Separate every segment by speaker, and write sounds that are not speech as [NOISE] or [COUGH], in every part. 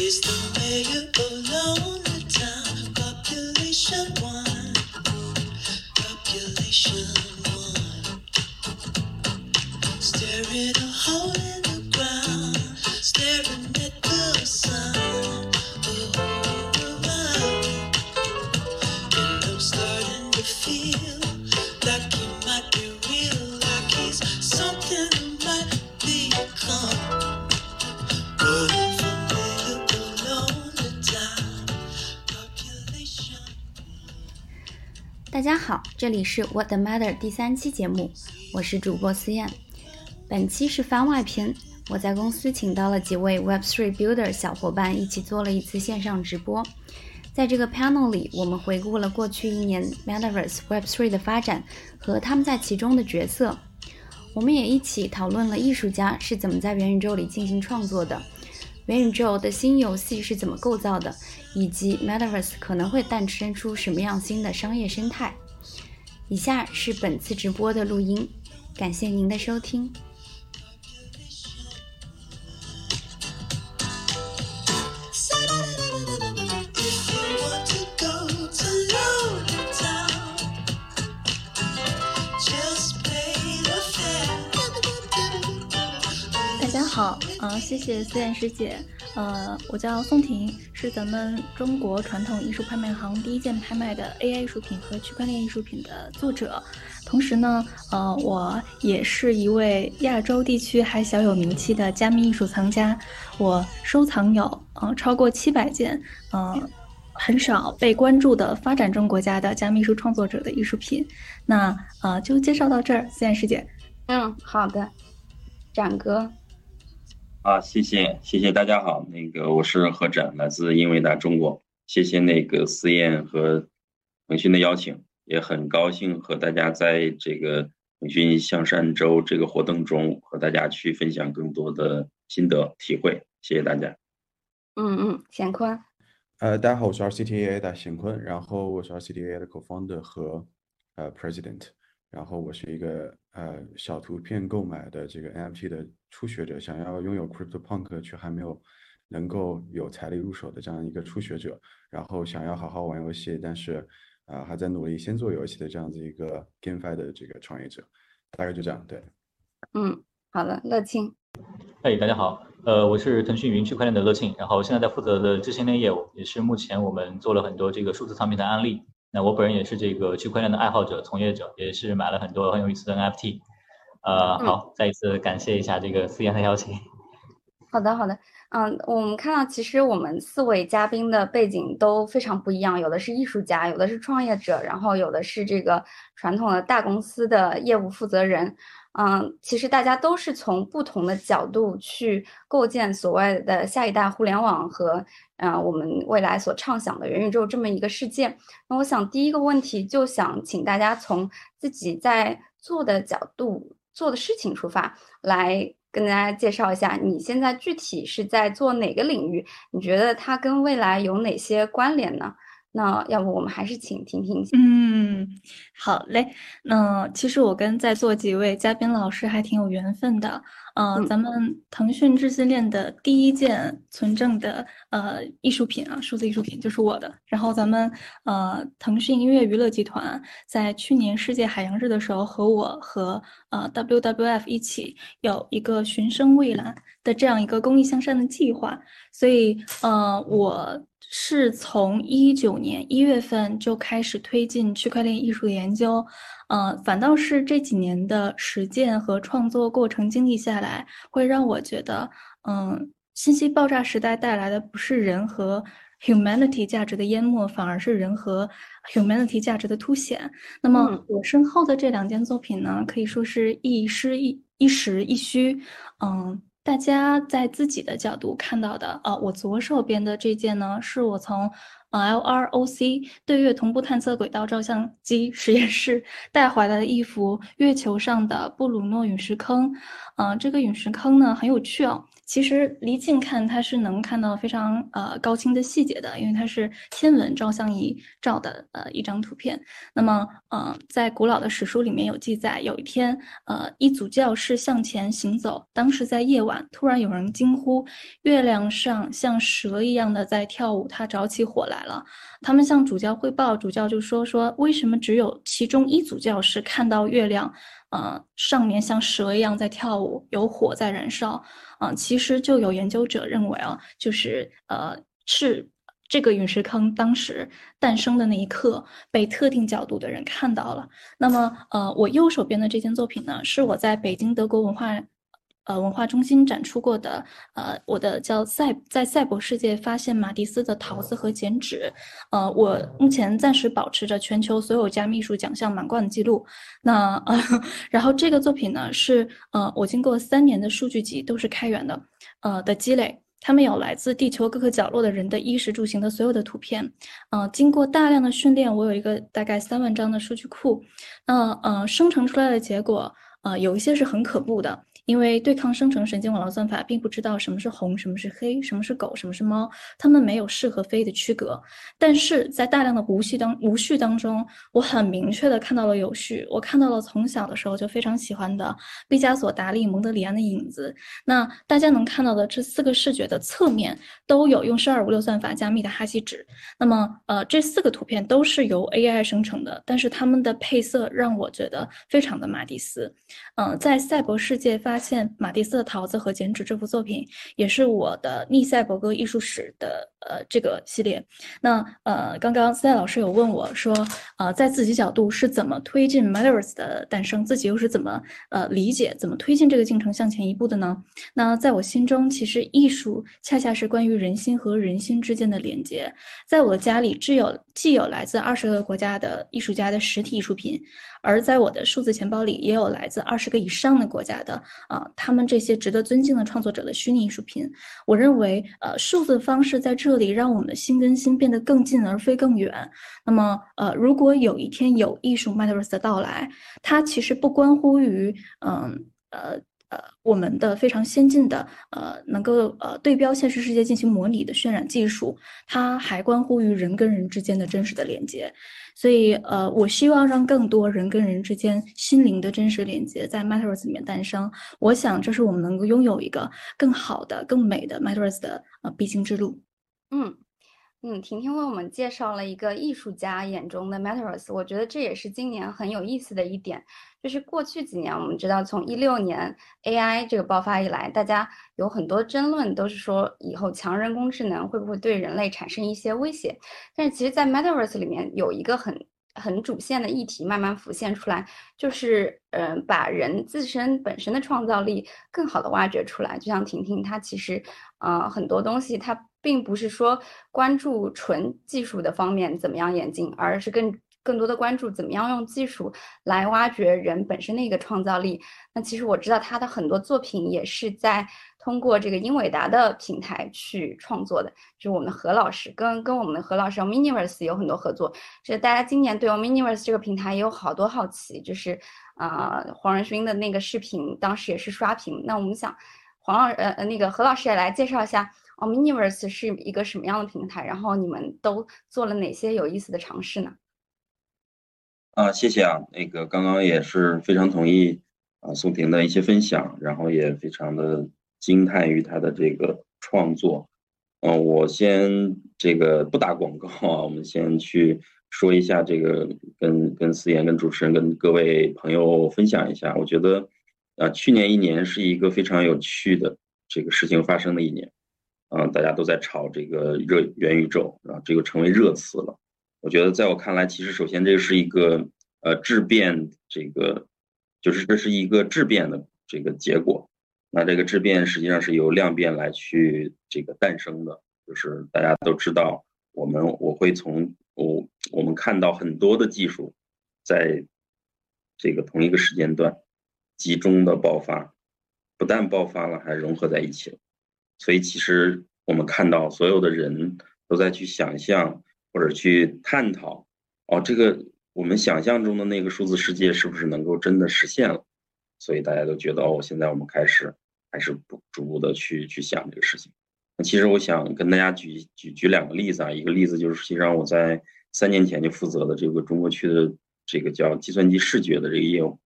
Speaker 1: It's the mayor of Lonely Town, population one.
Speaker 2: 好，这里是 What the Matter 第三期节目，我是主播思燕。本期是番外篇，我在公司请到了几位 Web3 Builder 小伙伴，一起做了一次线上直播。在这个 panel 里，我们回顾了过去一年 Metaverse Web3 的发展和他们在其中的角色。我们也一起讨论了艺术家是怎么在元宇宙里进行创作的，元宇宙的新游戏是怎么构造的，以及 Metaverse 可能会诞生出什么样新的商业生态。以下是本次直播的录音感谢您的收听。
Speaker 3: 大家好嗯谢谢思燕师姐。呃，我叫宋婷，是咱们中国传统艺术拍卖行第一件拍卖的 AI 艺术品和区块链艺术品的作者，同时呢，呃，我也是一位亚洲地区还小有名气的加密艺术藏家，我收藏有呃超过七百件，呃。很少被关注的发展中国家的加密艺术创作者的艺术品，那呃就介绍到这儿，思燕师姐。
Speaker 2: 嗯，好的，展哥。
Speaker 4: 啊，谢谢谢谢大家好，那个我是何展，来自英伟达中国，谢谢那个思燕和腾讯的邀请，也很高兴和大家在这个腾讯向善周这个活动中和大家去分享更多的心得体会，谢谢大家。
Speaker 2: 嗯嗯，贤坤。
Speaker 5: 呃，大家好，我是 RCTA 的贤坤，然后我是 RCTA 的 co-founder 和呃 president，然后我是一个呃小图片购买的这个 NFT 的初学者，想要拥有 CryptoPunk 却还没有能够有财力入手的这样一个初学者，然后想要好好玩游戏，但是啊、还在努力先做游戏的这样子一个 GameFi 的这个创业者，大概就这样，对。
Speaker 2: 嗯，好的，乐清。
Speaker 6: 嘿，大家好，呃，我是腾讯云区块链的乐庆，然后现在在负责的知行链业务，也是目前我们做了很多这个数字藏品的案例。那我本人也是这个区块链的爱好者、从业者，也是买了很多很有意思的 NFT。呃，好，再一次感谢一下这个思妍的邀请。[LAUGHS]
Speaker 2: 好的，好的。嗯，我们看到其实我们四位嘉宾的背景都非常不一样，有的是艺术家，有的是创业者，然后有的是这个传统的大公司的业务负责人。嗯，其实大家都是从不同的角度去构建所谓的下一代互联网和嗯我们未来所畅想的元宇宙这么一个世界。那我想第一个问题就想请大家从自己在做的角度、做的事情出发，来跟大家介绍一下你现在具体是在做哪个领域？你觉得它跟未来有哪些关联呢？那要不我们还是请婷婷。
Speaker 3: 嗯，好嘞。那其实我跟在座几位嘉宾老师还挺有缘分的。呃，
Speaker 2: 嗯
Speaker 3: 咱们腾讯智信链的第一件存证的呃艺术品啊，数字艺术品就是我的。然后咱们呃腾讯音乐娱乐集团在去年世界海洋日的时候，和我和呃 WWF 一起有一个寻声蔚蓝的这样一个公益向善的计划。所以呃我。是从一九年一月份就开始推进区块链艺术的研究，呃，反倒是这几年的实践和创作过程经历下来，会让我觉得，嗯，信息爆炸时代带来的不是人和 humanity 价值的淹没，反而是人和 humanity 价值的凸显。那么
Speaker 2: 嗯
Speaker 3: 我身后的这两件作品呢，可以说是一实一一实一虚，嗯。大家在自己的角度看到的，呃，我左手边的这件呢，是我从呃 LROC 对月同步探测轨道照相机 [LAUGHS] 实验室带回来的一幅月球上的布鲁诺陨石坑。呃，这个陨石坑呢很有趣哦，其实离近看它是能看到非常呃高清的细节的，因为它是天文照相仪照的呃一张图片。那么呃在古老的史书里面有记载，有一天呃一组教士向前行走，当时在夜晚，突然有人惊呼：“月亮上像蛇一样的在跳舞，它着起火来了。”他们向主教汇报，主教就说：“说为什么只有其中一组教士看到月亮？”呃，上面像蛇一样在跳舞，有火在燃烧，啊，其实就有研究者认为啊，就是呃，是这个陨石坑当时诞生的那一刻被特定角度的人看到了。那么，呃，我右手边的这件作品呢，是我在北京德国文化。呃，文化中心展出过的，呃，我的叫赛在赛博世界发现马蒂斯的桃子和剪纸，呃，我目前暂时保持着全球所有加密术奖项满贯的记录。那呃，[LAUGHS] 然后这个作品呢，是呃，我经过三年的数据集都是开源的，呃的积累，他们有来自地球各个角落的人的衣食住行的所有的图片，呃，经过大量的训练，我有一个大概三万张的数据库，那呃，生成出来的结果，呃，有一些是很可怖的。因为对抗生成神经网络算法并不知道什么是红，什么是黑，什么是狗，什么是猫，它们没有是和非的区隔。但是在大量的无序当无序当中，我很明确的看到了有序。我看到了从小的时候就非常喜欢的毕加索、达利、蒙德里安的影子。那大家能看到的这四个视觉的侧面都有用十二五六算法加密的哈希纸。那么，呃，这四个图片都是由 AI 生成的，但是它们的配色让我觉得非常的马蒂斯。嗯，在赛博世界发。现马蒂斯的桃子和剪纸这幅作品，也是我的逆赛博格艺术史的呃这个系列。那呃，刚刚斯泰老师有问我说，呃，在自己角度是怎么推进 MERS 的诞生，自己又是怎么呃理解、怎么推进这个进程向前一步的呢？那在我心中，其实艺术恰恰是关于人心和人心之间的连接。在我的家里，既有既有来自二十个国家的艺术家的实体艺术品。而在我的数字钱包里，也有来自二十个以上的国家的啊，他们这些值得尊敬的创作者的虚拟艺术品。我认为，呃，数字方式在这里让我们的心跟心变得更近，而非更远。那么，呃，如果有一天有艺术 Metaverse 的到来，它其实不关乎于，嗯，呃。呃，呃我们的非常先进的呃，能够呃对标现实世界进行模拟的渲染技术，它还关乎于人跟人之间的真实的连接。所以呃，我希望让更多人跟人之间心灵的真实连接在 Metaverse 里面诞生。我想这是我们能够拥有一个更好的、更美的 Metaverse 的呃必经之路。
Speaker 2: 嗯。嗯，婷婷为我们介绍了一个艺术家眼中的 Metaverse，我觉得这也是今年很有意思的一点，就是过去几年我们知道，从一六年 AI 这个爆发以来，大家有很多争论，都是说以后强人工智能会不会对人类产生一些威胁。但是其实，在 Metaverse 里面有一个很很主线的议题慢慢浮现出来，就是嗯，把人自身本身的创造力更好的挖掘出来。就像婷婷，她其实呃很多东西她。并不是说关注纯技术的方面怎么样演进，而是更更多的关注怎么样用技术来挖掘人本身的一个创造力。那其实我知道他的很多作品也是在通过这个英伟达的平台去创作的，就是我们的何老师跟跟我们的何老师 Miniverse 有很多合作。这大家今年对 Miniverse 这个平台也有好多好奇，就是啊黄仁勋的那个视频当时也是刷屏。那我们想黄老呃那个何老师也来介绍一下。Ominiverse 是一个什么样的平台？然后你们都做了哪些有意思的尝试呢？
Speaker 4: 啊，谢谢啊，那个刚刚也是非常同意啊宋平的一些分享，然后也非常的惊叹于他的这个创作。嗯，我先这个不打广告啊，我们先去说一下这个，跟跟思妍、跟主持人、跟各位朋友分享一下。我觉得啊，去年一年是一个非常有趣的这个事情发生的一年。嗯，大家都在炒这个热元宇宙，啊，这个成为热词了。我觉得，在我看来，其实首先这个是一个呃质变，这个就是这是一个质变的这个结果。那这个质变实际上是由量变来去这个诞生的。就是大家都知道，我们我会从我我们看到很多的技术，在这个同一个时间段集中的爆发，不但爆发了，还融合在一起了。所以，其实我们看到所有的人都在去想象或者去探讨，哦，这个我们想象中的那个数字世界是不是能够真的实现了？所以大家都觉得，哦，现在我们开始还是不逐步的去去想这个事情。那其实我想跟大家举举举两个例子啊，一个例子就是实际上我在三年前就负责的这个中国区的这个叫计算机视觉的这个业务，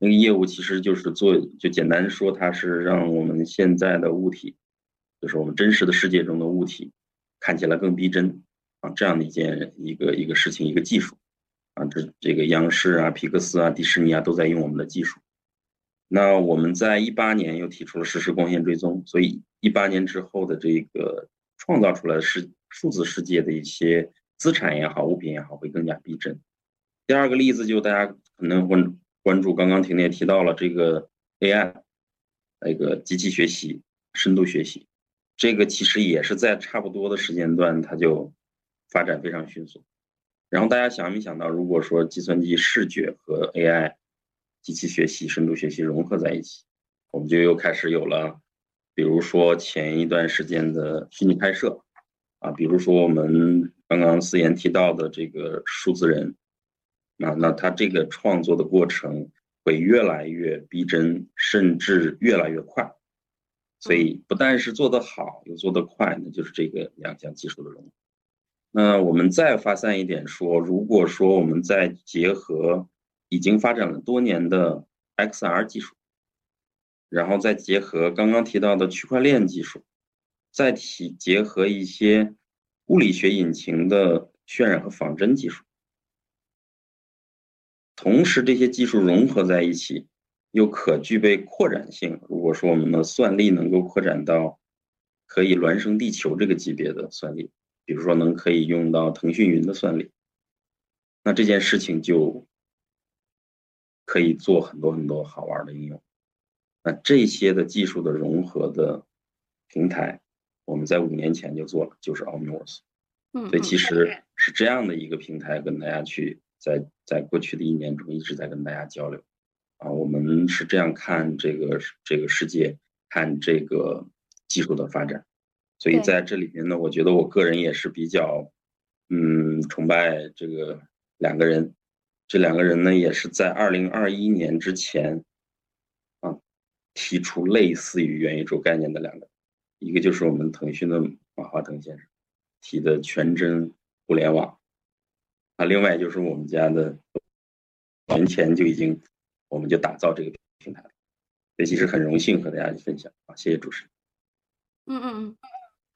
Speaker 4: 那个业务其实就是做就简单说，它是让我们现在的物体，就是我们真实的世界中的物体，看起来更逼真这样的一件一个一个事情一个技术啊，这这个央视啊、皮克斯啊、迪士尼啊都在用我们的技术。那我们在一八年又提出了实时光线追踪，所以一八年之后的这个创造出来的是数字世界的一些资产也好、物品也好，会更加逼真。第二个例子就大家可能关关注，刚刚婷婷也提到了这个 AI，那个机器学习、深度学习，这个其实也是在差不多的时间段，它就发展非常迅速。然后大家想没想到，如果说计算机视觉和 AI 机器学习、深度学习融合在一起，我们就又开始有了，比如说前一段时间的虚拟拍摄，啊，比如说我们刚刚思妍提到的这个数字人，啊，那他这个创作的过程会越来越逼真，甚至越来越快，所以不但是做得好，又做得快，那就是这个两项技术的融合。那我们再发散一点说，如果说我们再结合。已经发展了多年的 XR 技术，然后再结合刚刚提到的区块链技术，再提结合一些物理学引擎的渲染和仿真技术，同时这些技术融合在一起，又可具备扩展性。如果说我们的算力能够扩展到可以孪生地球这个级别的算力，比如说能可以用到腾讯云的算力，那这件事情就。可以做很多很多好玩的应用，那这些的技术的融合的平台，我们在五年前就做了，就是 Omniverse。
Speaker 2: 嗯，
Speaker 4: 所以其实是这样的一个平台，跟大家去在在过去的一年中一直在跟大家交流。啊，我们是这样看这个这个世界，看这个技术的发展。所以在这里面呢，我觉得我个人也是比较，嗯，崇拜这个两个人。这两个人呢，也是在二零二一年之前，啊，提出类似于元宇宙概念的两个，一个就是我们腾讯的马化腾先生提的全真互联网，啊，另外就是我们家的年前就已经，我们就打造这个平台了，所以其实很荣幸和大家分享啊，谢谢主持人。
Speaker 2: 嗯嗯嗯。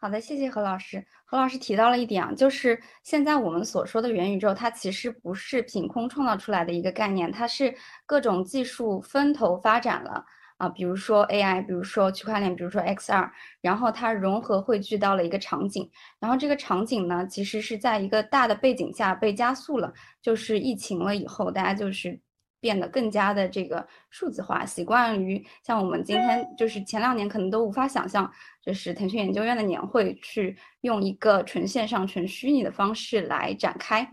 Speaker 2: 好的，谢谢何老师。何老师提到了一点啊，就是现在我们所说的元宇宙，它其实不是凭空创造出来的一个概念，它是各种技术分头发展了啊，比如说 AI，比如说区块链，比如说 XR，然后它融合汇聚到了一个场景，然后这个场景呢，其实是在一个大的背景下被加速了，就是疫情了以后，大家就是。变得更加的这个数字化，习惯于像我们今天就是前两年可能都无法想象，就是腾讯研究院的年会去用一个纯线上、纯虚拟的方式来展开。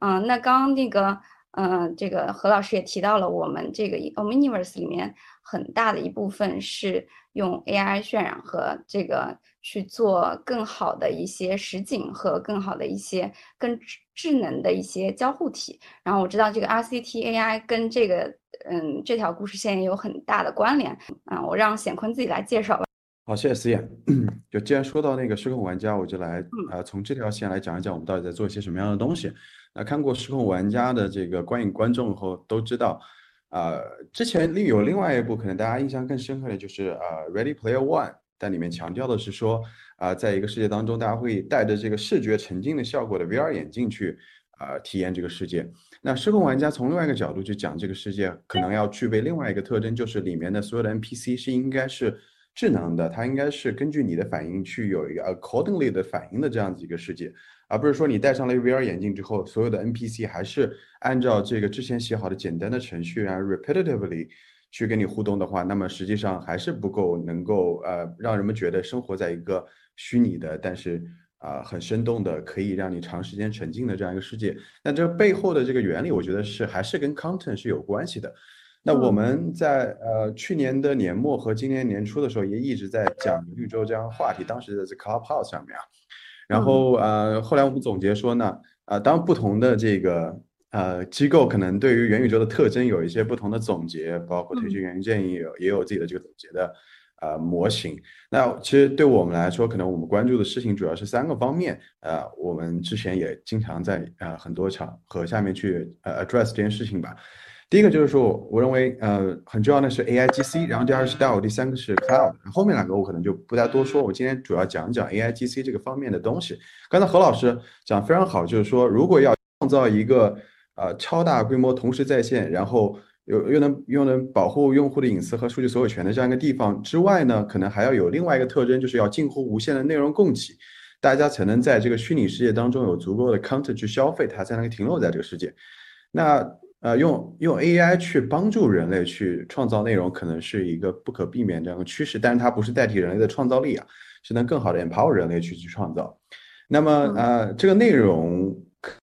Speaker 2: 嗯，那刚刚那个，嗯，这个何老师也提到了，我们这个 Omniverse 里面很大的一部分是用 AI 渲染和这个。去做更好的一些实景和更好的一些更智智能的一些交互体。然后我知道这个 RCT AI 跟这个嗯这条故事线也有很大的关联。嗯，我让显坤自己来介绍吧。
Speaker 5: 好，谢谢思燕。就既然说到那个失控玩家，我就来呃从这条线来讲一讲我们到底在做一些什么样的东西。那看过失控玩家的这个观影观众后都知道，呃，之前另有另外一部可能大家印象更深刻的就是呃 Ready Player One。但里面强调的是说，啊，在一个世界当中，大家会带着这个视觉沉浸的效果的 VR 眼镜去，啊，体验这个世界。那失控玩家从另外一个角度去讲这个世界，可能要具备另外一个特征，就是里面的所有的 NPC 是应该是智能的，它应该是根据你的反应去有一个 accordingly 的反应的这样子一个世界，而不是说你戴上了 VR 眼镜之后，所有的 NPC 还是按照这个之前写好的简单的程序，然后 repetitively。去跟你互动的话，那么实际上还是不够能够呃让人们觉得生活在一个虚拟的，但是啊很生动的，可以让你长时间沉浸的这样一个世界。那这背后的这个原理，我觉得是还是跟 content 是有关系的。那我们在呃去年的年末和今年年初的时候，也一直在讲绿洲这样话题，当时在 Clubhouse 上面啊。然后呃后来我们总结说呢，呃当不同的这个呃机构可能对于元宇宙的特征有一些不同的总结，包括腾讯
Speaker 3: 嗯
Speaker 5: 元宇建议有也有自己的这个总结的呃模型。那其实对我们来说，可能我们关注的事情主要是三个方面。呃，我们之前也经常在呃很多场合下面去呃 address 这件事情吧。第一个就是说，我认为呃很重要的是 AIGC，然后第二个是 DAO，第三个是 Cloud。后面两个我可能就不再多说，我今天主要讲讲 AIGC 这个方面的东西。刚才何老师讲非常好，就是说如果要创造一个呃超大规模同时在线，然后又又能又能保护用户的隐私和数据所有权的这样一个地方之外呢，可能还要有另外一个特征，就是要近乎无限的内容供给，大家才能在这个虚拟世界当中有足够的 content 去消费，它才能停留在这个世界。那呃，用用 AI 去帮助人类去创造内容，可能是一个不可避免这样的趋势，但是它不是代替人类的创造力啊，是能更好的 empower 人类去去创造。那么呃，这个内容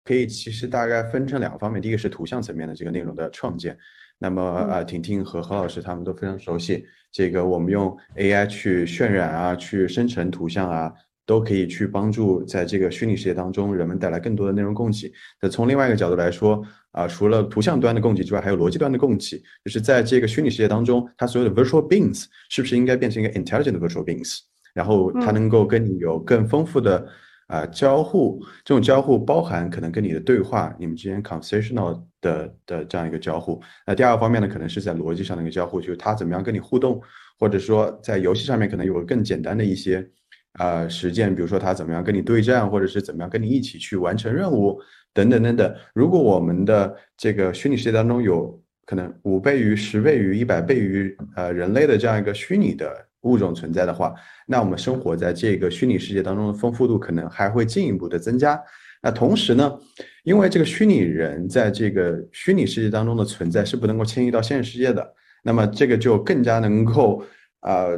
Speaker 5: 可以其实大概分成两个方面，第一个是图像层面的这个内容的创建。那么呃，婷婷和何老师他们都非常熟悉这个，我们用 AI 去渲染啊，去生成图像啊，都可以去帮助在这个虚拟世界当中人们带来更多的内容供给。那从另外一个角度来说，啊，除了图像端的供给之外，还有逻辑端的供给，就是在这个虚拟世界当中，它所有的 virtual beings 是不是应该变成一个 intelligent virtual beings？然后它能够跟你有更丰富的啊、交互，这种交互包含可能跟你的对话，你们之间 conversational 的的这样一个交互。那第二个方面呢，可能是在逻辑上的一个交互，就是它怎么样跟你互动，或者说在游戏上面可能有更简单的一些呃实践，比如说它怎么样跟你对战，或者是怎么样跟你一起去完成任务等等等等。如果我们的这个虚拟世界当中有可能五倍于、十倍于、一百倍于呃人类的这样一个虚拟的物种存在的话，那我们生活在这个虚拟世界当中的丰富度可能还会进一步的增加。那同时呢，因为这个虚拟人在这个虚拟世界当中的存在是不能够迁移到现实世界的，那么这个就更加能够呃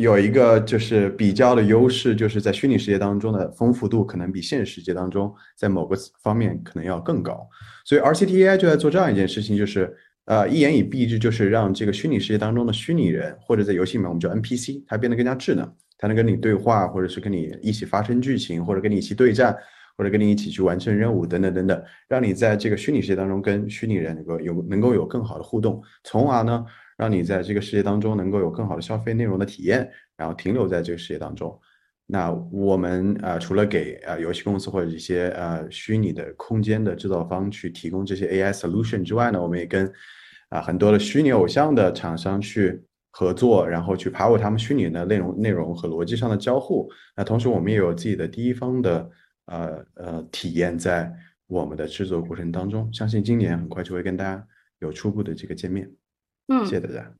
Speaker 5: 有一个就是比较的优势，就是在虚拟世界当中的丰富度可能比现实世界当中在某个方面可能要更高。所以 RCTAI 就在做这样一件事情，就是呃一言以蔽之，就是让这个虚拟世界当中的虚拟人，或者在游戏里面我们叫 NPC，它变得更加智能，它能跟你对话，或者是跟你一起发生剧情，或者跟你一起对战。或者跟你一起去完成任务等等等等，让你在这个虚拟世界当中跟虚拟人能够有能够有更好的互动，从而呢，让你在这个世界当中能够有更好的消费内容的体验，然后停留在这个世界当中。那我们呃除了给呃游戏公司或者一些呃虚拟的空间的制造方去提供这些 AI solution 之外呢，我们也跟啊很多的虚拟偶像的厂商去合作，然后去 power 他们虚拟的内容内容和逻辑上的交互。那同时我们也有自己的第一方的。呃呃，体验在我们的制作过程当中，相信今年很快就会跟大家有初步的这个见面。
Speaker 2: 嗯，
Speaker 5: 谢谢大家。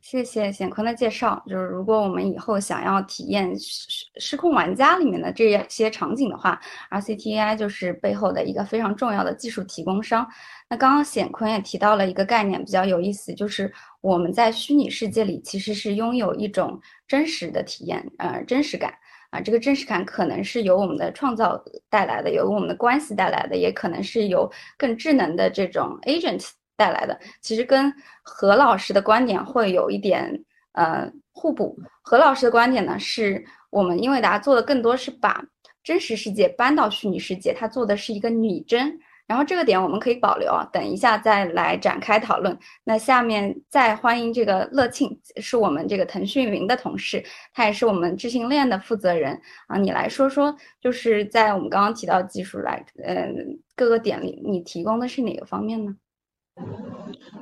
Speaker 2: 谢谢显坤的介绍。就是如果我们以后想要体验失失控玩家里面的这些场景的话，RCTAI 就是背后的一个非常重要的技术提供商。那刚刚显坤也提到了一个概念，比较有意思，就是我们在虚拟世界里其实是拥有一种真实的体验，呃，真实感。啊，这个真实感可能是由我们的创造带来的，由我们的关系带来的，也可能是由更智能的这种 agent 带来的。其实跟何老师的观点会有一点呃互补。何老师的观点呢，是我们英伟达做的更多是把真实世界搬到虚拟世界，它做的是一个拟真。然后这个点我们可以保留啊，等一下再来展开讨论。那下面再欢迎这个乐庆，是我们这个腾讯云的同事，他也是我们智信链的负责人啊。你来说说，就是在我们刚刚提到技术来，呃，各个点里，你提供的是哪个方面呢？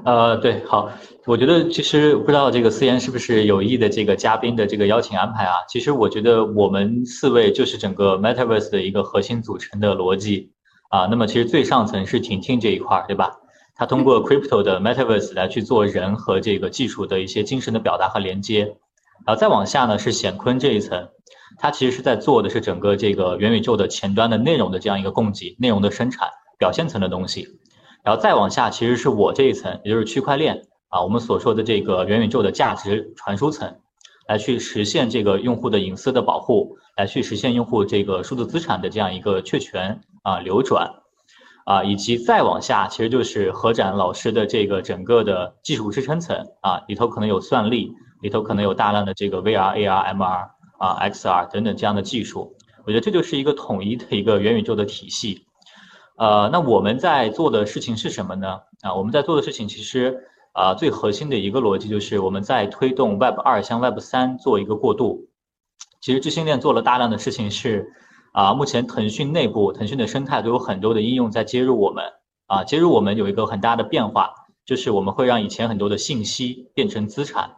Speaker 6: 呃，对，好，我觉得其实不知道这个思妍是不是有意的这个嘉宾的这个邀请安排啊？其实我觉得我们四位就是整个 Metaverse 的一个核心组成的逻辑。啊，那么其实最上层是婷婷这一块儿，对吧？它通过 crypto 的 metaverse 来去做人和这个技术的一些精神的表达和连接，然后再往下呢是显坤这一层，它其实是在做的是整个这个元宇宙的前端的内容的这样一个供给、内容的生产、表现层的东西，然后再往下其实是我这一层，也就是区块链啊，我们所说的这个元宇宙的价值传输层，来去实现这个用户的隐私的保护，来去实现用户这个数字资产的这样一个确权。啊，流转，啊，以及再往下，其实就是何展老师的这个整个的技术支撑层啊，里头可能有算力，里头可能有大量的这个 VR、AR、MR 啊、XR 等等这样的技术。我觉得这就是一个统一的一个元宇宙的体系。呃，那我们在做的事情是什么呢？啊，我们在做的事情其实啊，最核心的一个逻辑就是我们在推动 Web 二向 Web 三做一个过渡。其实知心链做了大量的事情是，啊，目前腾讯内部腾讯的生态都有很多的应用在接入我们，啊，接入我们有一个很大的变化，就是我们会让以前很多的信息变成资产，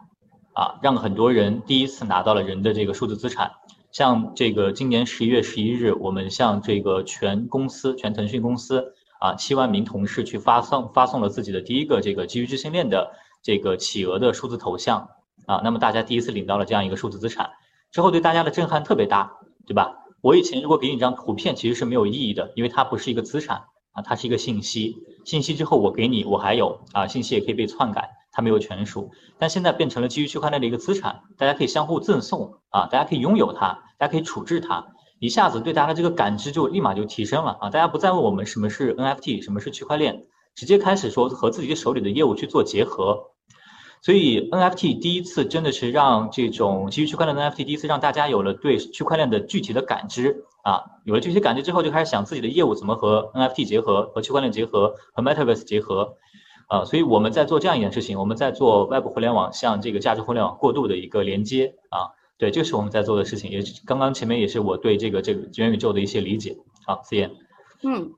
Speaker 6: 啊，让很多人第一次拿到了人的这个数字资产。像这个今年十一月十一日，我们向这个全公司、全腾讯公司啊七万名同事去发送发送了自己的第一个这个基于知心链的这个企鹅的数字头像啊，那么大家第一次领到了这样一个数字资产，之后对大家的震撼特别大，对吧？我以前如果给你一张图片，其实是没有意义的，因为它不是一个资产啊，它是一个信息，信息之后我给你，我还有啊，信息也可以被篡改。它没有权属，但现在变成了基于区块链的一个资产，大家可以相互赠送啊，大家可以拥有它，大家可以处置它，一下子对大家的这个感知就立马就提升了啊！大家不再问我们什么是 NFT，什么是区块链，直接开始说和自己手里的业务去做结合。所以 NFT 第一次真的是让这种基于区块链的 NFT 第一次让大家有了对区块链的具体的感知啊，有了具体感知之后，就开始想自己的业务怎么和 NFT 结合，和区块链结合，和 Metaverse 结合。啊，所以我们在做这样一件事情，我们在做外部互联网向这个价值互联网过渡的一个连接啊，对，这是我们在做的事情，也是刚刚前面也是我对这个这个元宇宙的一些理解。好，思妍。
Speaker 2: 嗯，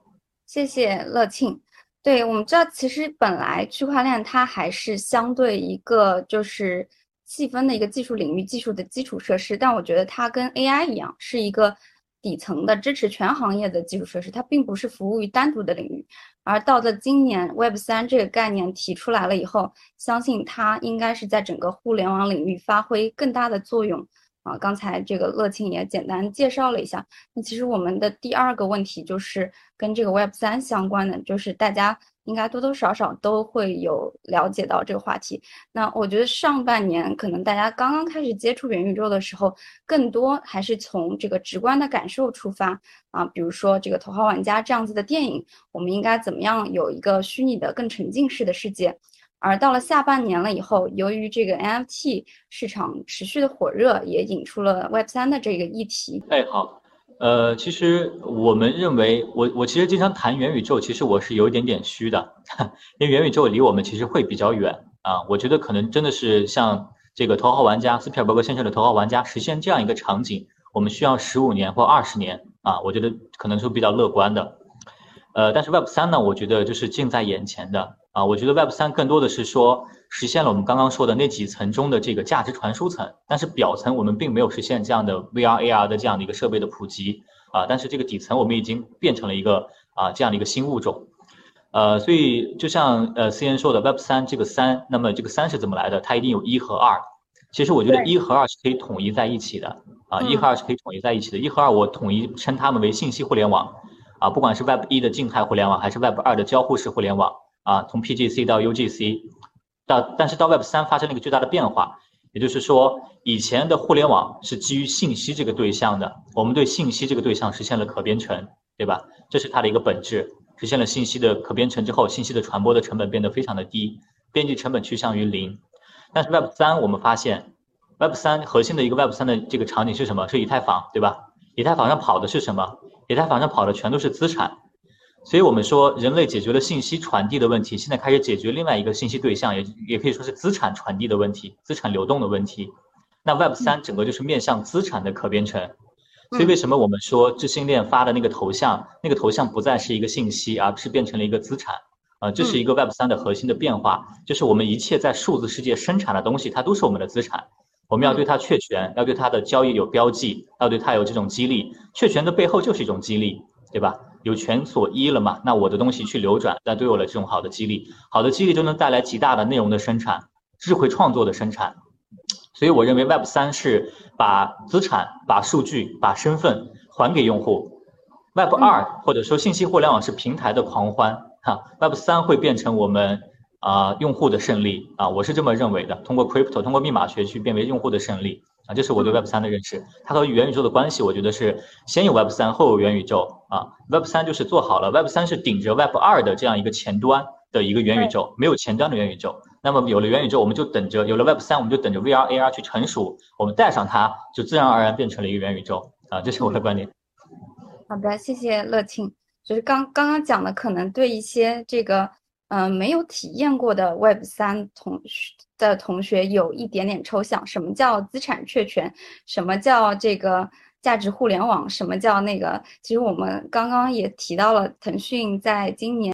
Speaker 2: 谢谢乐庆。对我们知道，其实本来区块链它还是相对一个就是细分的一个技术领域，技术的基础设施，但我觉得它跟 AI 一样，是一个。底层的支持全行业的基础设施，它并不是服务于单独的领域。而到了今年，Web 三这个概念提出来了以后，相信它应该是在整个互联网领域发挥更大的作用。啊，刚才这个乐庆也简单介绍了一下。那其实我们的第二个问题就是跟这个 Web 三相关的，就是大家。应该多多少少都会有了解到这个话题。那我觉得上半年可能大家刚刚开始接触元宇宙的时候，更多还是从这个直观的感受出发啊，比如说这个《头号玩家》这样子的电影，我们应该怎么样有一个虚拟的更沉浸式的世界？而到了下半年了以后，由于这个 NFT 市场持续的火热，也引出了 Web 三的这个议题。
Speaker 6: 哎，好。呃，其实我们认为，我我其实经常谈元宇宙，其实我是有一点点虚的，[LAUGHS] 因为元宇宙离我们其实会比较远啊。我觉得可能真的是像这个头号玩家斯皮尔伯格先生的头号玩家实现这样一个场景，我们需要十五年或二十年啊。我觉得可能是比较乐观的。呃，但是 Web 三呢，我觉得就是近在眼前的啊。我觉得 Web 三更多的是说。实现了我们刚刚说的那几层中的这个价值传输层，但是表层我们并没有实现这样的 VR、AR 的这样的一个设备的普及啊。但是这个底层我们已经变成了一个啊这样的一个新物种，呃，所以就像呃思妍说的 Web 三这个三，那么这个三是怎么来的？它一定有一和二。其实我觉得一和二是可以统一在一起的啊，一和二是可以统一在一起的。一和二我统一称它们为信息互联网啊，不管是 Web 一的静态互联网，还是 Web 二的交互式互联网啊，从 PGC 到 UGC。到，但是到 Web 三发生了一个巨大的变化，也就是说，以前的互联网是基于信息这个对象的，我们对信息这个对象实现了可编程，对吧？这是它的一个本质，实现了信息的可编程之后，信息的传播的成本变得非常的低，编辑成本趋向于零。但是 Web 三我们发现，Web 三核心的一个 Web 三的这个场景是什么？是以太坊，对吧？以太坊上跑的是什么？以太坊上跑的全都是资产。所以我们说，人类解决了信息传递的问题，现在开始解决另外一个信息对象，也也可以说是资产传递的问题，资产流动的问题。那 Web 三整个就是面向资产的可编程。所以为什么我们说智信链发的那个头像，那个头像不再是一个信息，而是变成了一个资产？啊，这是一个 Web 三的核心的变化，就是我们一切在数字世界生产的东西，它都是我们的资产。我们要对它确权，要对它的交易有标记，要对它有这种激励。确权的背后就是一种激励，对吧？有权所依了嘛？那我的东西去流转，那都有了这种好的激励，好的激励就能带来极大的内容的生产、智慧创作的生产。所以我认为 Web 三是把资产、把数据、把身份还给用户。Web 二或者说信息互联网是平台的狂欢，哈，Web 三会变成我们啊用户的胜利啊，我是这么认为的。通过 Crypto，通过密码学去变为用户的胜利。啊，这是我对 Web 三的认识。它和元宇宙的关系，我觉得是先有 Web 三，后有元宇宙。啊，Web 三就是做好了，Web 三是顶着 Web 二的这样一个前端的一个元宇宙，没有前端的元宇宙。那么有了元宇宙，我们就等着有了 Web 三，我们就等着 VR、AR 去成熟，我们带上它，就自然而然变成了一个元宇宙。啊，这是我的观点。
Speaker 2: 好的，谢谢乐庆。就是刚刚刚讲的，可能对一些这个嗯、没有体验过的 Web 三同学的同学有一点点抽象。什么叫资产确权？什么叫这个价值互联网？什么叫那个？其实我们刚刚也提到了，腾讯在今年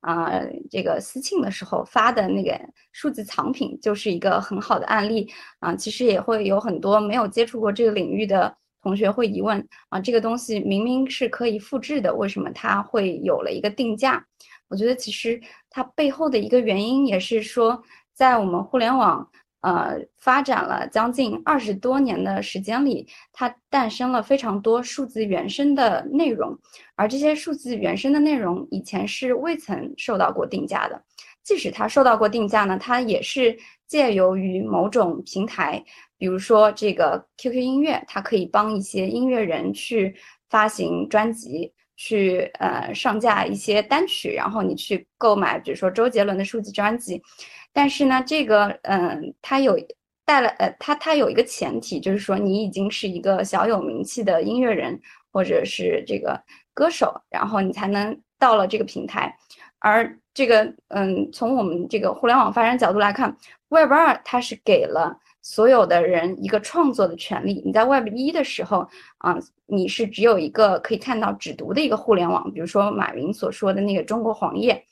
Speaker 2: 啊、这个私庆的时候发的那个数字藏品，就是一个很好的案例啊、其实也会有很多没有接触过这个领域的。同学会疑问啊，这个东西明明是可以复制的，为什么它会有了一个定价？我觉得其实它背后的一个原因也是说，在我们互联网呃发展了将近二十多年的时间里，它诞生了非常多数字原生的内容，而这些数字原生的内容以前是未曾受到过定价的。即使它受到过定价呢，它也是借由于某种平台。比如说这个 QQ 音乐，它可以帮一些音乐人去发行专辑，去呃上架一些单曲，然后你去购买，比如说周杰伦的数字专辑。但是呢，这个嗯，它有带了呃，它它有一个前提，就是说你已经是一个小有名气的音乐人或者是这个歌手，然后你才能到了这个平台。而这个嗯，从我们这个互联网发展角度来看，Web 二它是给了。所有的人一个创作的权利。你在 Web 一的时候啊，你是只有一个可以看到只读的一个互联网，比如说马云所说的那个中国黄页。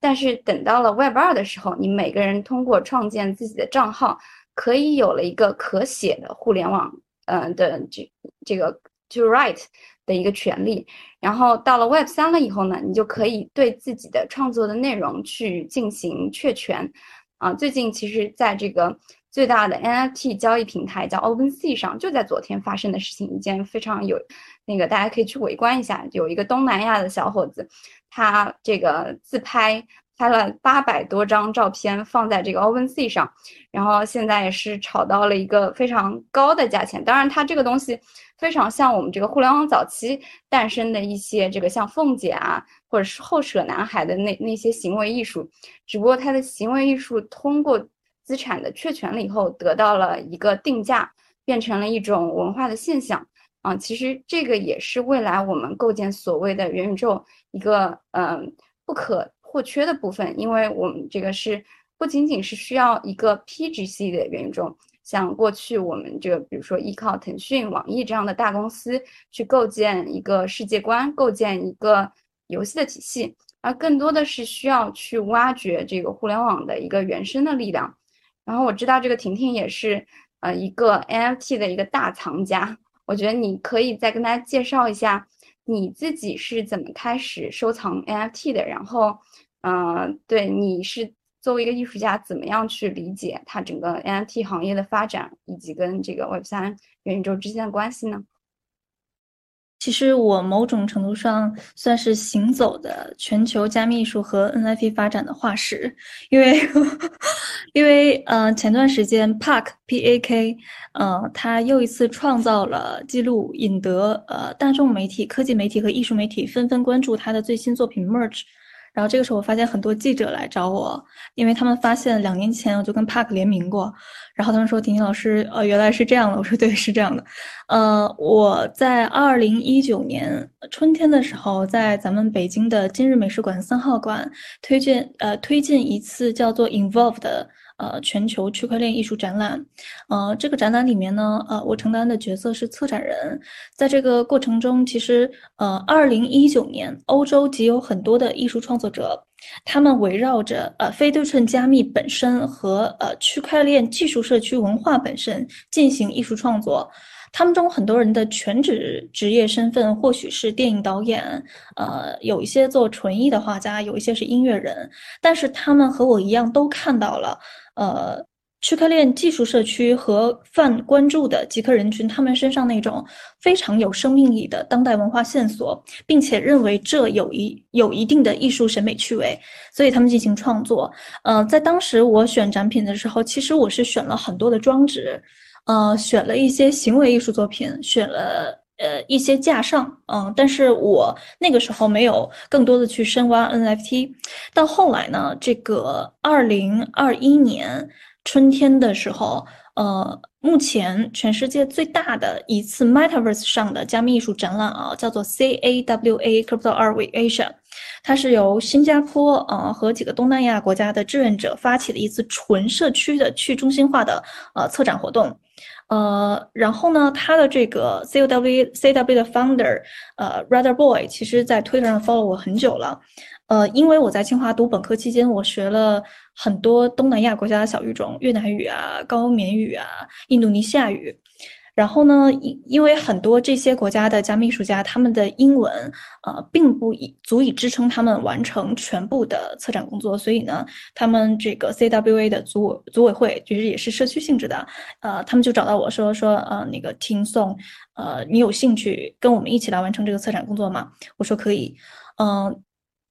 Speaker 2: 但是等到了 Web 二的时候，你每个人通过创建自己的账号，可以有了一个可写的互联网，嗯的这这个 to write 的一个权利。然后到了 Web 三了以后呢，你就可以对自己的创作的内容去进行确权。啊，最近其实在这个。最大的 NFT 交易平台叫 OpenSea 上，就在昨天发生的事情，一件非常有那个大家可以去围观一下。有一个东南亚的小伙子，他这个自拍拍了八百多张照片放在这个 OpenSea 上，然后现在也是炒到了一个非常高的价钱。当然，它这个东西非常像我们这个互联网早期诞生的一些这个像凤姐啊，或者是后舍男孩的那那些行为艺术，只不过他的行为艺术通过。资产的确权了以后，得到了一个定价，变成了一种文化的现象啊。其实这个也是未来我们构建所谓的元宇宙一个嗯不可或缺的部分，因为我们这个是不仅仅是需要一个 PGC 的元宇宙，像过去我们这个比如说依靠腾讯、网易这样的大公司去构建一个世界观，构建一个游戏的体系，而更多的是需要去挖掘这个互联网的一个原生的力量。然后我知道这个婷婷也是，呃，一个 NFT 的一个大藏家。我觉得你可以再跟大家介绍一下你自己是怎么开始收藏 NFT 的。然后，嗯，对，你是作为一个艺术家，怎么样去理解它整个 NFT 行业的发展，以及跟这个 Web 三元宇宙之间的关系呢？
Speaker 3: 其实我某种程度上算是行走的全球加密艺术和 NFT 发展的化石，因为 [LAUGHS] 因为呃前段时间 Park P A K 呃他又一次创造了记录，引得呃大众媒体、科技媒体和艺术媒体纷纷关注他的最新作品 Merge。然后这个时候，我发现很多记者来找我，因为他们发现两年前我就跟 Park 联名过，然后他们说：“婷婷老师，呃，原来是这样的。”我说：“对，是这样的。”呃，我在二零一九年春天的时候，在咱们北京的今日美术馆三号馆推荐呃推荐一次叫做 Involve 的。呃，全球区块链艺术展览，呃，这个展览里面呢，呃，我承担的角色是策展人。在这个过程中，其实，呃，二零一九年，欧洲即有很多的艺术创作者，他们围绕着呃非对称加密本身和呃区块链技术社区文化本身进行艺术创作。他们中很多人的全职职业身份或许是电影导演，呃，有一些做纯艺的画家，有一些是音乐人，但是他们和我一样都看到了。呃，区块链技术社区和泛关注的极客人群，他们身上那种非常有生命力的当代文化线索，并且认为这有一有一定的艺术审美趣味，所以他们进行创作。呃，在当时我选展品的时候，其实我是选了很多的装置，呃，选了一些行为艺术作品，选了呃一些架上，嗯，但是我那个时候没有更多的去深挖 NFT。到后来呢，这个二零二一年春天的时候，呃，目前全世界最大的一次 Metaverse 上的加密艺术展览啊，叫做 CAWA Crypto Art Week Asia，它是由新加坡呃和几个东南亚国家的志愿者发起的一次纯社区的去中心化的呃策展活动。呃，然后呢，他的这个 CW CW 的 founder 呃 Rather Boy，其实在 Twitter 上 follow 我很久了。呃，因为我在清华读本科期间，我学了很多东南亚国家的小语种，越南语啊、高棉语啊、印度尼西亚语。然后呢，因因为很多这些国家的加密艺术家，他们的英文呃并不以足以支撑他们完成全部的策展工作，所以呢，他们这个 CWA 的组组委会其实也是社区性质的，呃，他们就找到我说说，呃，那个听颂，呃，你有兴趣跟我们一起来完成这个策展工作吗？我说可以，嗯。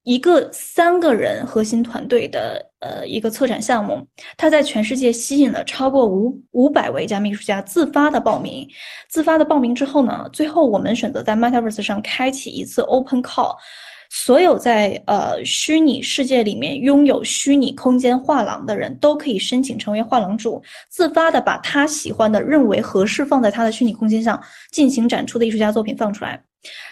Speaker 3: 一个三个人核心团队的呃一个策展项目，它在全世界吸引了超过五五百位加密艺术家自发的报名。自发的报名之后呢，最后我们选择在 Metaverse 上开启一次 Open Call，所有在呃虚拟世界里面拥有虚拟空间画廊的人都可以申请成为画廊主，自发的把他喜欢的、认为合适放在他的虚拟空间上进行展出的艺术家作品放出来。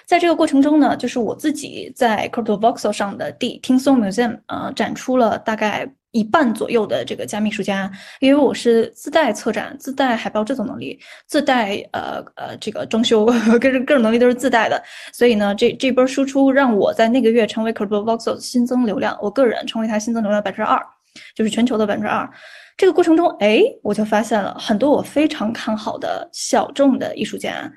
Speaker 3: 在这个过程中呢，就是我自己在 Crypto Voxel 上的第 Ting Song Museum 呃展出了大概一半左右的这个加密艺术家，因为我是自带策展、自带海报制作能力、自带呃呃这个装修各种各种能力都是自带的，所以呢，这这波输出让我在那个月成为 Crypto Voxel 新增流量，我个人成为它新增流量百分之二，就是全球的百分之二。这个过程中，哎，我就发现了很多我非常看好的小众的艺术家。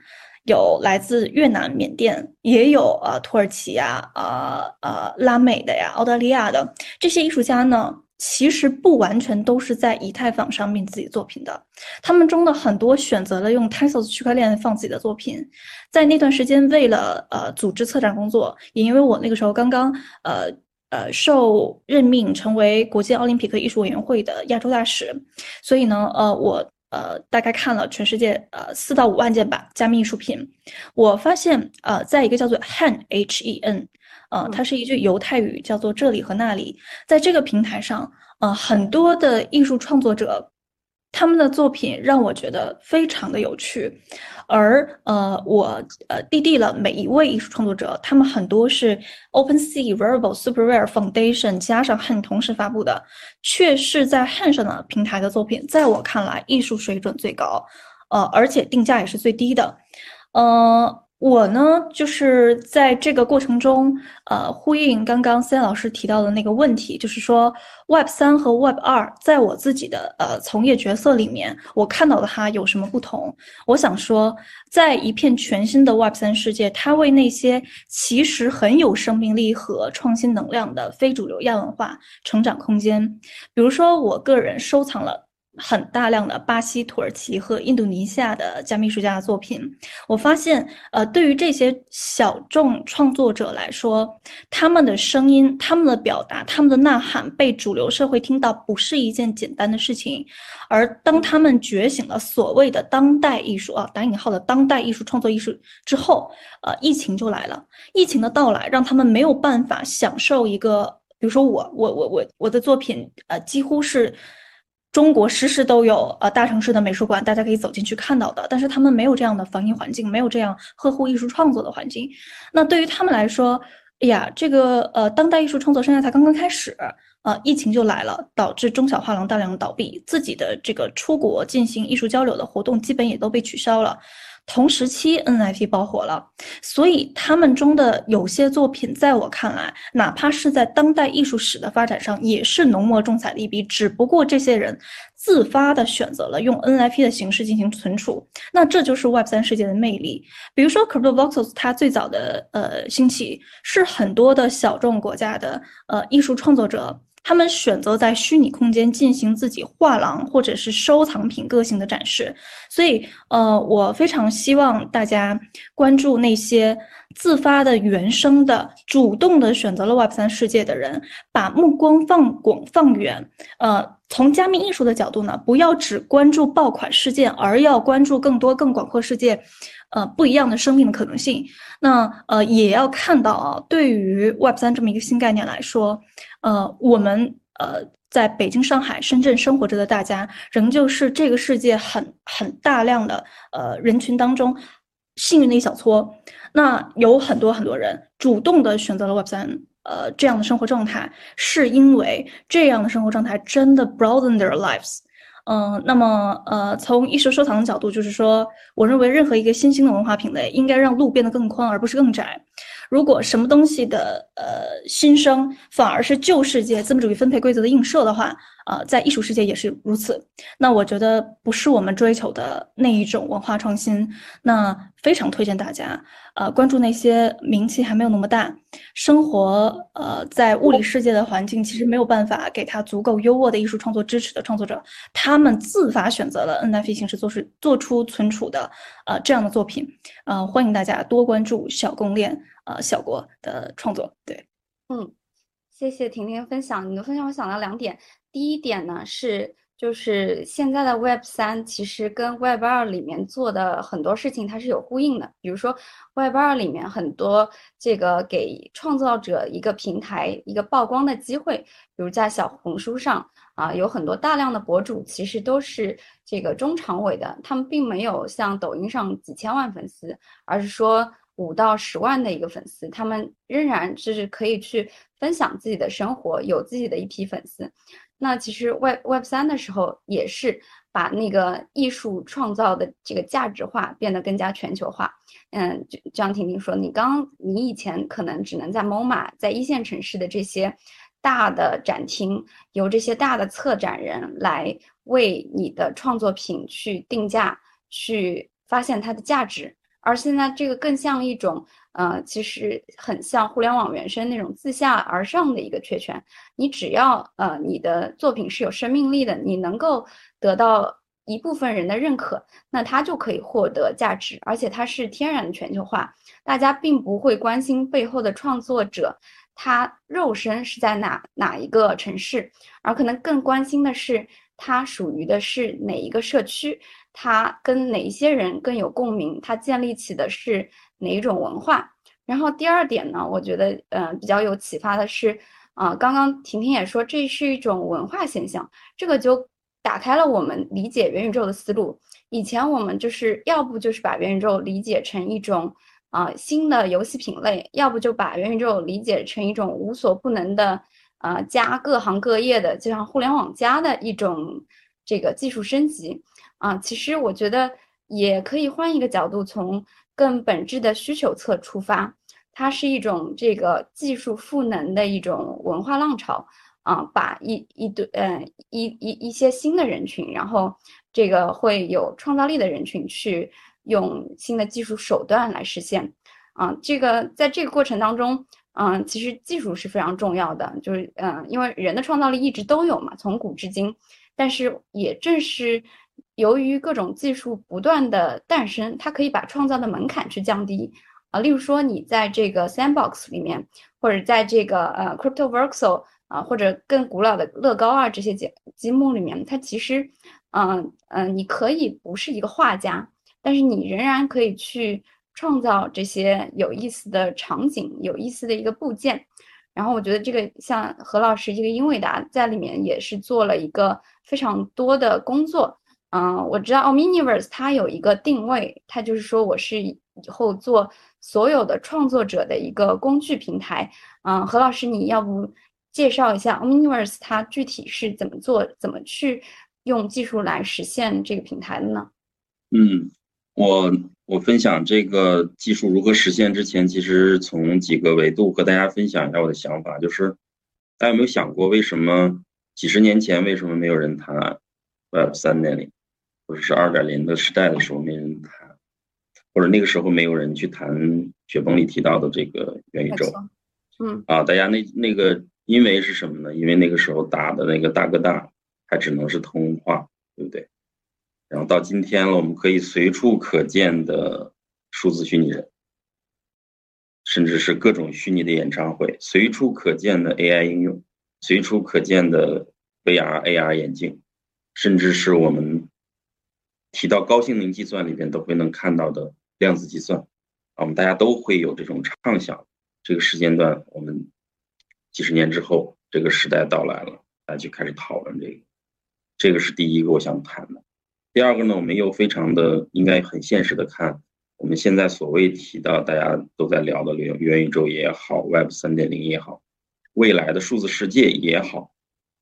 Speaker 3: 有来自越南、缅甸，也有啊土耳其呀、啊呃拉美的呀、澳大利亚的这些艺术家呢，其实不完全都是在以太坊上面自己作品的，他们中的很多选择了用 Tezos 区块链放自己的作品。在那段时间，为了呃组织策展工作，也因为我那个时候刚刚呃呃受任命成为国际奥林匹克艺术委员会的亚洲大使，所以呢呃我。呃，大概看了全世界呃四到五万件吧加密艺术品，我发现呃，在一个叫做 Han H E N，呃，它是一句犹太语，叫做这里和那里，在这个平台上，呃，很多的艺术创作者。他们的作品让我觉得非常的有趣，而呃，我呃递递了每一位艺术创作者，他们很多是 OpenSea、Verbal、Super Rare、Foundation 加上 Han 同时发布的，却是在 Han 上的平台的作品，在我看来艺术水准最高，呃，而且定价也是最低的，呃。我呢，就是在这个过程中，呃，呼应刚刚森老师提到的那个问题，就是说，Web 三和 Web 二，在我自己的呃从业角色里面，我看到的它有什么不同？我想说，在一片全新的 Web 三世界，它为那些其实很有生命力和创新能量的非主流亚文化成长空间。比如说，我个人收藏了。很大量的巴西、土耳其和印度尼西亚的加密艺术家的作品，我发现，呃，对于这些小众创作者来说，他们的声音、他们的表达、他们的呐喊被主流社会听到，不是一件简单的事情。而当他们觉醒了所谓的当代艺术啊（打引号的当代艺术创作艺术）之后，呃，疫情就来了。疫情的到来让他们没有办法享受一个，比如说我、我、我、我我的作品，呃，几乎是。中国时时都有呃大城市的美术馆，大家可以走进去看到的。但是他们没有这样的防疫环境，没有这样呵护艺术创作的环境。那对于他们来说，哎呀，这个呃当代艺术创作生涯才刚刚开始，呃，疫情就来了，导致中小画廊大量倒闭，自己的这个出国进行艺术交流的活动基本也都被取消了。同时期 NFT 爆火了，所以他们中的有些作品，在我看来，哪怕是在当代艺术史的发展上，也是浓墨重彩的一笔。只不过这些人自发的选择了用 NFT 的形式进行存储，那这就是 Web 三世界的魅力。比如说 Crypto Voxels，它最早的呃兴起是很多的小众国家的呃艺术创作者。他们选择在虚拟空间进行自己画廊或者是收藏品个性的展示，所以，呃，我非常希望大家关注那些自发的、原生的、主动的选择了 Web 三世界的人，把目光放广放远。呃，从加密艺术的角度呢，不要只关注爆款事件，而要关注更多、更广阔世界，呃，不一样的生命的可能性。那，呃，也要看到啊，对于 Web 三这么一个新概念来说。呃，我们呃，在北京、上海、深圳生活着的大家，仍旧是这个世界很很大量的呃人群当中幸运的一小撮。那有很多很多人主动的选择了 Web 三，呃，这样的生活状态，是因为这样的生活状态真的 broaden their lives。嗯，那么呃，从艺术收藏的角度，就是说，我认为任何一个新兴的文化品类应该让路变得更宽，而不是更窄。如果什么东西的呃新生反而是旧世界资本主义分配规则的映射的话，呃，在艺术世界也是如此。那我觉得不是我们追求的那一种文化创新。那非常推荐大家，呃，关注那些名气还没有那么大，生活呃在物理世界的环境其实没有办法给他足够优渥的艺术创作支持的创作者，他们自发选择了 NFT 形式做出做出存储的呃这样的作品。呃，欢迎大家多关注小公链。呃，小国的创作，对，
Speaker 2: 嗯，谢谢婷婷分享。你的分享我想到两点，第一点呢是，就是现在的 Web 三其实跟 Web 二里面做的很多事情它是有呼应的。比如说 Web 二里面很多这个给创造者一个平台、一个曝光的机会，比如在小红书上啊，有很多大量的博主其实都是这个中长尾的，他们并没有像抖音上几千万粉丝，而是说。五到十万的一个粉丝，他们仍然就是可以去分享自己的生活，有自己的一批粉丝。那其实 Web Web 三的时候，也是把那个艺术创造的这个价值化变得更加全球化。嗯，就张婷婷说，你刚你以前可能只能在 MoMA，在一线城市的这些大的展厅，由这些大的策展人来为你的创作品去定价，去发现它的价值。而现在这个更像一种，呃，其实很像互联网原生那种自下而上的一个确权。你只要呃你的作品是有生命力的，你能够得到一部分人的认可，那它就可以获得价值，而且它是天然的全球化。大家并不会关心背后的创作者他肉身是在哪哪一个城市，而可能更关心的是他属于的是哪一个社区。他跟哪一些人更有共鸣？他建立起的是哪一种文化？然后第二点呢？我觉得，嗯，比较有启发的是，啊，刚刚婷婷也说，这是一种文化现象，这个就打开了我们理解元宇宙的思路。以前我们就是要不就是把元宇宙理解成一种啊新的游戏品类，要不就把元宇宙理解成一种无所不能的，啊加各行各业的，就像互联网加的一种这个技术升级。啊，其实我觉得也可以换一个角度，从更本质的需求侧出发，它是一种这个技术赋能的一种文化浪潮啊，把一一堆呃一一一些新的人群，然后这个会有创造力的人群去用新的技术手段来实现啊，这个在这个过程当中，嗯，其实技术是非常重要的，就是嗯，因为人的创造力一直都有嘛，从古至今，但是也正是。由于各种技术不断的诞生，它可以把创造的门槛去降低啊。例如说，你在这个 Sandbox 里面，或者在这个呃 Crypto Voxel 啊，或者更古老的乐高啊这些积积木里面，它其实，嗯嗯，你可以不是一个画家，但是你仍然可以去创造这些有意思的场景、有意思的一个部件。然后我觉得这个像何老师这个英伟达在里面也是做了一个非常多的工作。嗯，我知道 Omniverse 它有一个定位，它就是说我是以后做所有的创作者的一个工具平台。嗯，何老师，你要不介绍一下 Omniverse 它具体是怎么做，怎么去用技术来实现这个平台的呢？
Speaker 4: 嗯，我我分享这个技术如何实现之前，其实从几个维度和大家分享一下我的想法，就是大家有没有想过，为什么几十年前为什么没有人谈 Web 三点零？或者是二点零的时代的时候没人谈，或者那个时候没有人去谈雪崩里提到的这个元宇宙，
Speaker 2: 嗯
Speaker 4: 啊，大家那那个因为是什么呢？因为那个时候打的那个大哥大还只能是通话，对不对？然后到今天了，我们可以随处可见的数字虚拟人，甚至是各种虚拟的演唱会，随处可见的 AI 应用，随处可见的 VR、AR 眼镜，甚至是我们。提到高性能计算里边都会能看到的量子计算，啊，我们大家都会有这种畅想。这个时间段，我们几十年之后，这个时代到来了，大家就开始讨论这个。这个是第一个我想谈的。第二个呢，我们又非常的应该很现实的看，我们现在所谓提到大家都在聊的元元宇宙也好，Web 三点零也好，未来的数字世界也好，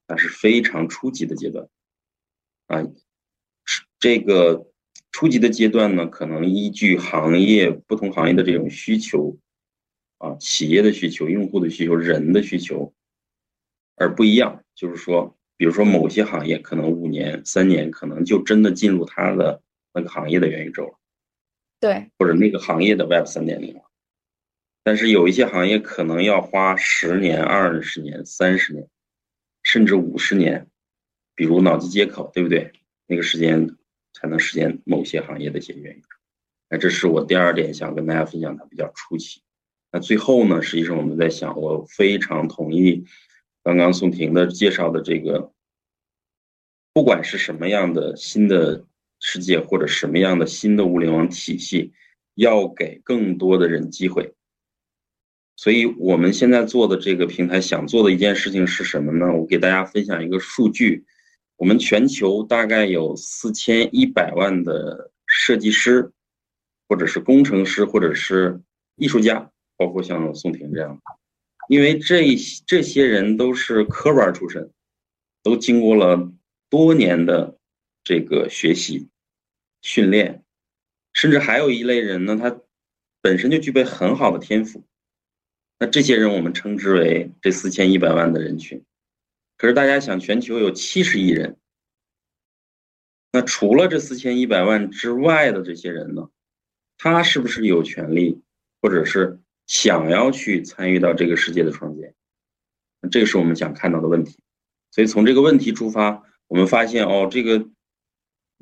Speaker 4: 那是非常初级的阶段啊。这个初级的阶段呢，可能依据行业不同行业的这种需求啊，企业的需求、用户的需求、人的需求而不一样。就是说。比如说，某些行业可能五年、三年，可能就真的进入它的那个行业的元宇宙了，
Speaker 2: 对，
Speaker 4: 或者那个行业的 Web 三点零了。但是有一些行业可能要花十年、二十年、三十年，甚至五十年，比如脑机接口，对不对？那个时间才能实现某些行业的一些元宇宙。那这是我第二点想跟大家分享，它比较初期。那最后呢，实际上我们在想，我非常同意。刚刚宋婷的介绍的这个，不管是什么样的新的世界，或者什么样的新的物联网体系，要给更多的人机会。所以我们现在做的这个平台，想做的一件事情是什么呢？我给大家分享一个数据：我们全球大概有四千一百万的设计师，或者是工程师，或者是艺术家，包括像宋婷这样的。因为这这些人都是科班出身，都经过了多年的这个学习、训练，甚至还有一类人呢，他本身就具备很好的天赋。那这些人我们称之为这四千一百万的人群。可是大家想，全球有七十亿人，那除了这四千一百万之外的这些人呢，他是不是有权利，或者是？想要去参与到这个世界的创建，这个是我们想看到的问题。所以从这个问题出发，我们发现哦，这个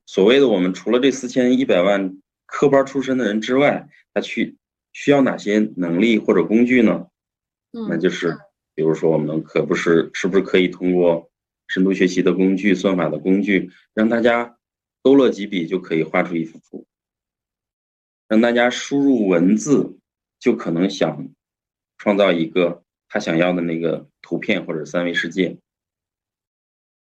Speaker 4: 所谓的我们除了这四千一百万科班出身的人之外，他去需要哪些能力或者工具呢？那就是比如说我们可不是是不是可以通过深度学习的工具、算法的工具，让大家勾勒几笔就可以画出一幅图，让大家输入文字。就可能想创造一个他想要的那个图片或者三维世界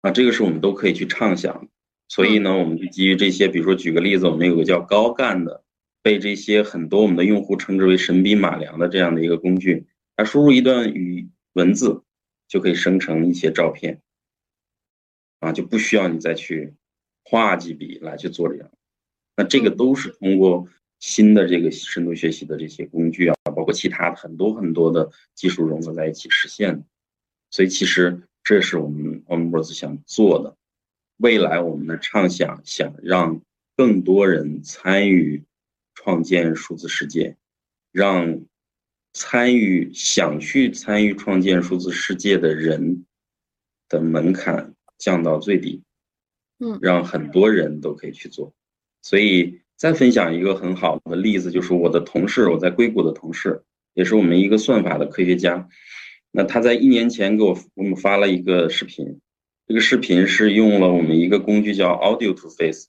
Speaker 4: 啊，这个是我们都可以去畅想。所以呢，我们就基于这些，比如说举个例子，我们有个叫高干的，被这些很多我们的用户称之为神笔马良的这样的一个工具，它输入一段语文字就可以生成一些照片啊，就不需要你再去画几笔来去做这样。那这个都是通过。新的这个深度学习的这些工具啊，包括其他的很多很多的技术融合在一起实现的，所以其实这是我们 OnWords 想做的。未来我们的畅想，想让更多人参与创建数字世界，让参与想去参与创建数字世界的人的门槛降到最低，
Speaker 2: 嗯，
Speaker 4: 让很多人都可以去做，所以。再分享一个很好的例子，就是我的同事，我在硅谷的同事，也是我们一个算法的科学家。那他在一年前给我我们发了一个视频，这个视频是用了我们一个工具叫 Audio to Face，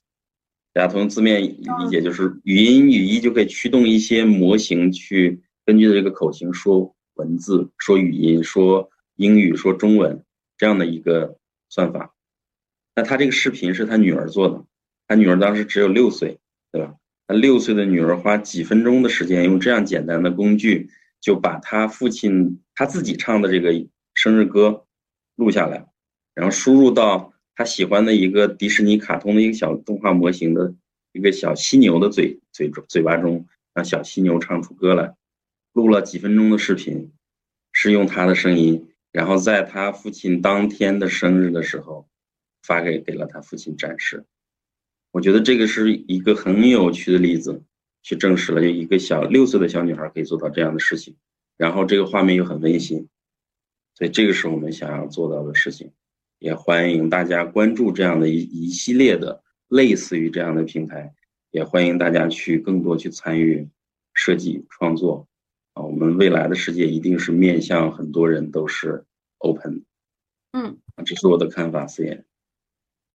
Speaker 4: 大家从字面理解就是语音语义就可以驱动一些模型去根据这个口型说文字、说语音、说英语、说中文这样的一个算法。那他这个视频是他女儿做的，他女儿当时只有六岁。对吧？他六岁的女儿花几分钟的时间，用这样简单的工具，就把他父亲他自己唱的这个生日歌录下来，然后输入到他喜欢的一个迪士尼卡通的一个小动画模型的一个小犀牛的嘴嘴嘴巴中，让小犀牛唱出歌来。录了几分钟的视频，是用他的声音，然后在他父亲当天的生日的时候，发给给了他父亲展示。我觉得这个是一个很有趣的例子，去证实了就一个小六岁的小女孩可以做到这样的事情，然后这个画面又很温馨，所以这个是我们想要做到的事情，也欢迎大家关注这样的一一系列的类似于这样的平台，也欢迎大家去更多去参与设计创作，啊，我们未来的世界一定是面向很多人都是 open，
Speaker 2: 嗯，
Speaker 4: 这是我的看法，思妍。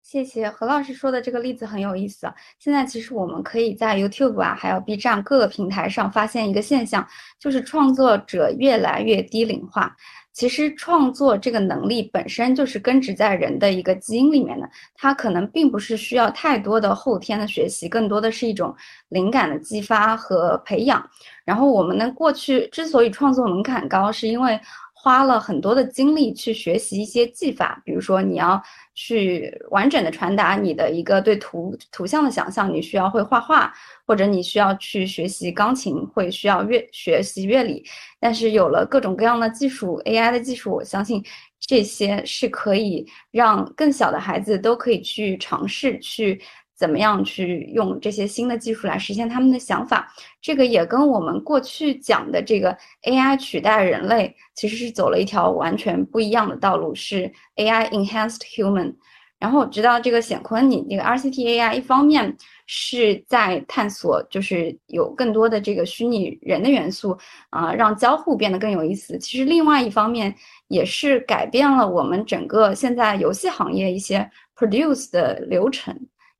Speaker 2: 谢谢何老师说的这个例子很有意思。现在其实我们可以在 YouTube 啊，还有 B 站各个平台上发现一个现象，就是创作者越来越低龄化。其实创作这个能力本身就是根植在人的一个基因里面的，它可能并不是需要太多的后天的学习，更多的是一种灵感的激发和培养。然后我们呢，过去之所以创作门槛高，是因为。花了很多的精力去学习一些技法，比如说你要去完整的传达你的一个对图图像的想象，你需要会画画，或者你需要去学习钢琴，会需要乐学习乐理。但是有了各种各样的技术，AI 的技术，我相信这些是可以让更小的孩子都可以去尝试去。怎么样去用这些新的技术来实现他们的想法？这个也跟我们过去讲的这个 AI 取代人类，其实是走了一条完全不一样的道路，是 AI enhanced human。然后直到这个显坤，你这个 RCT AI 一方面是在探索，就是有更多的这个虚拟人的元素啊，让交互变得更有意思。其实另外一方面也是改变了我们整个现在游戏行业一些 produce 的流程。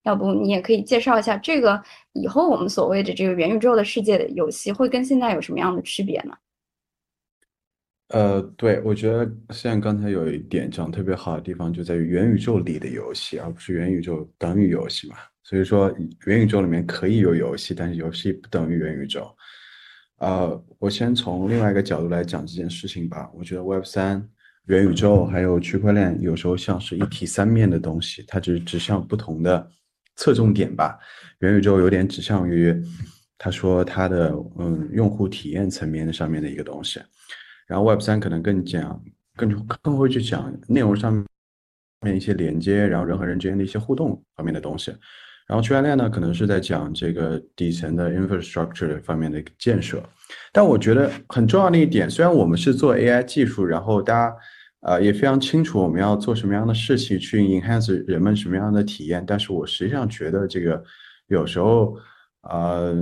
Speaker 2: 要不你也可以介绍一下这个以后我们所谓的这个元宇宙的世界的游戏会跟现在有什么样的区别呢？
Speaker 5: 呃，对，我觉得像刚才有一点讲特别好的地方，就在于元宇宙里的游戏，而不是元宇宙等于游戏嘛。所以说，元宇宙里面可以有游戏，但是游戏不等于元宇宙。呃，我先从另外一个角度来讲这件事情吧。我觉得 Web 三、元宇宙还有区块链有时候像是一体三面的东西，它只指向不同的。侧重点吧，元宇宙有点指向于，他说他的嗯用户体验层面上面的一个东西，然后 Web 三可能更讲更更会去讲内容上面一些连接，然后人和人之间的一些互动方面的东西，然后区块链呢可能是在讲这个底层的 infrastructure 方面的一个建设，但我觉得很重要的一点，虽然我们是做 AI 技术，然后大家。呃，也非常清楚我们要做什么样的事情去 enhance 人们什么样的体验，但是我实际上觉得这个有时候，呃，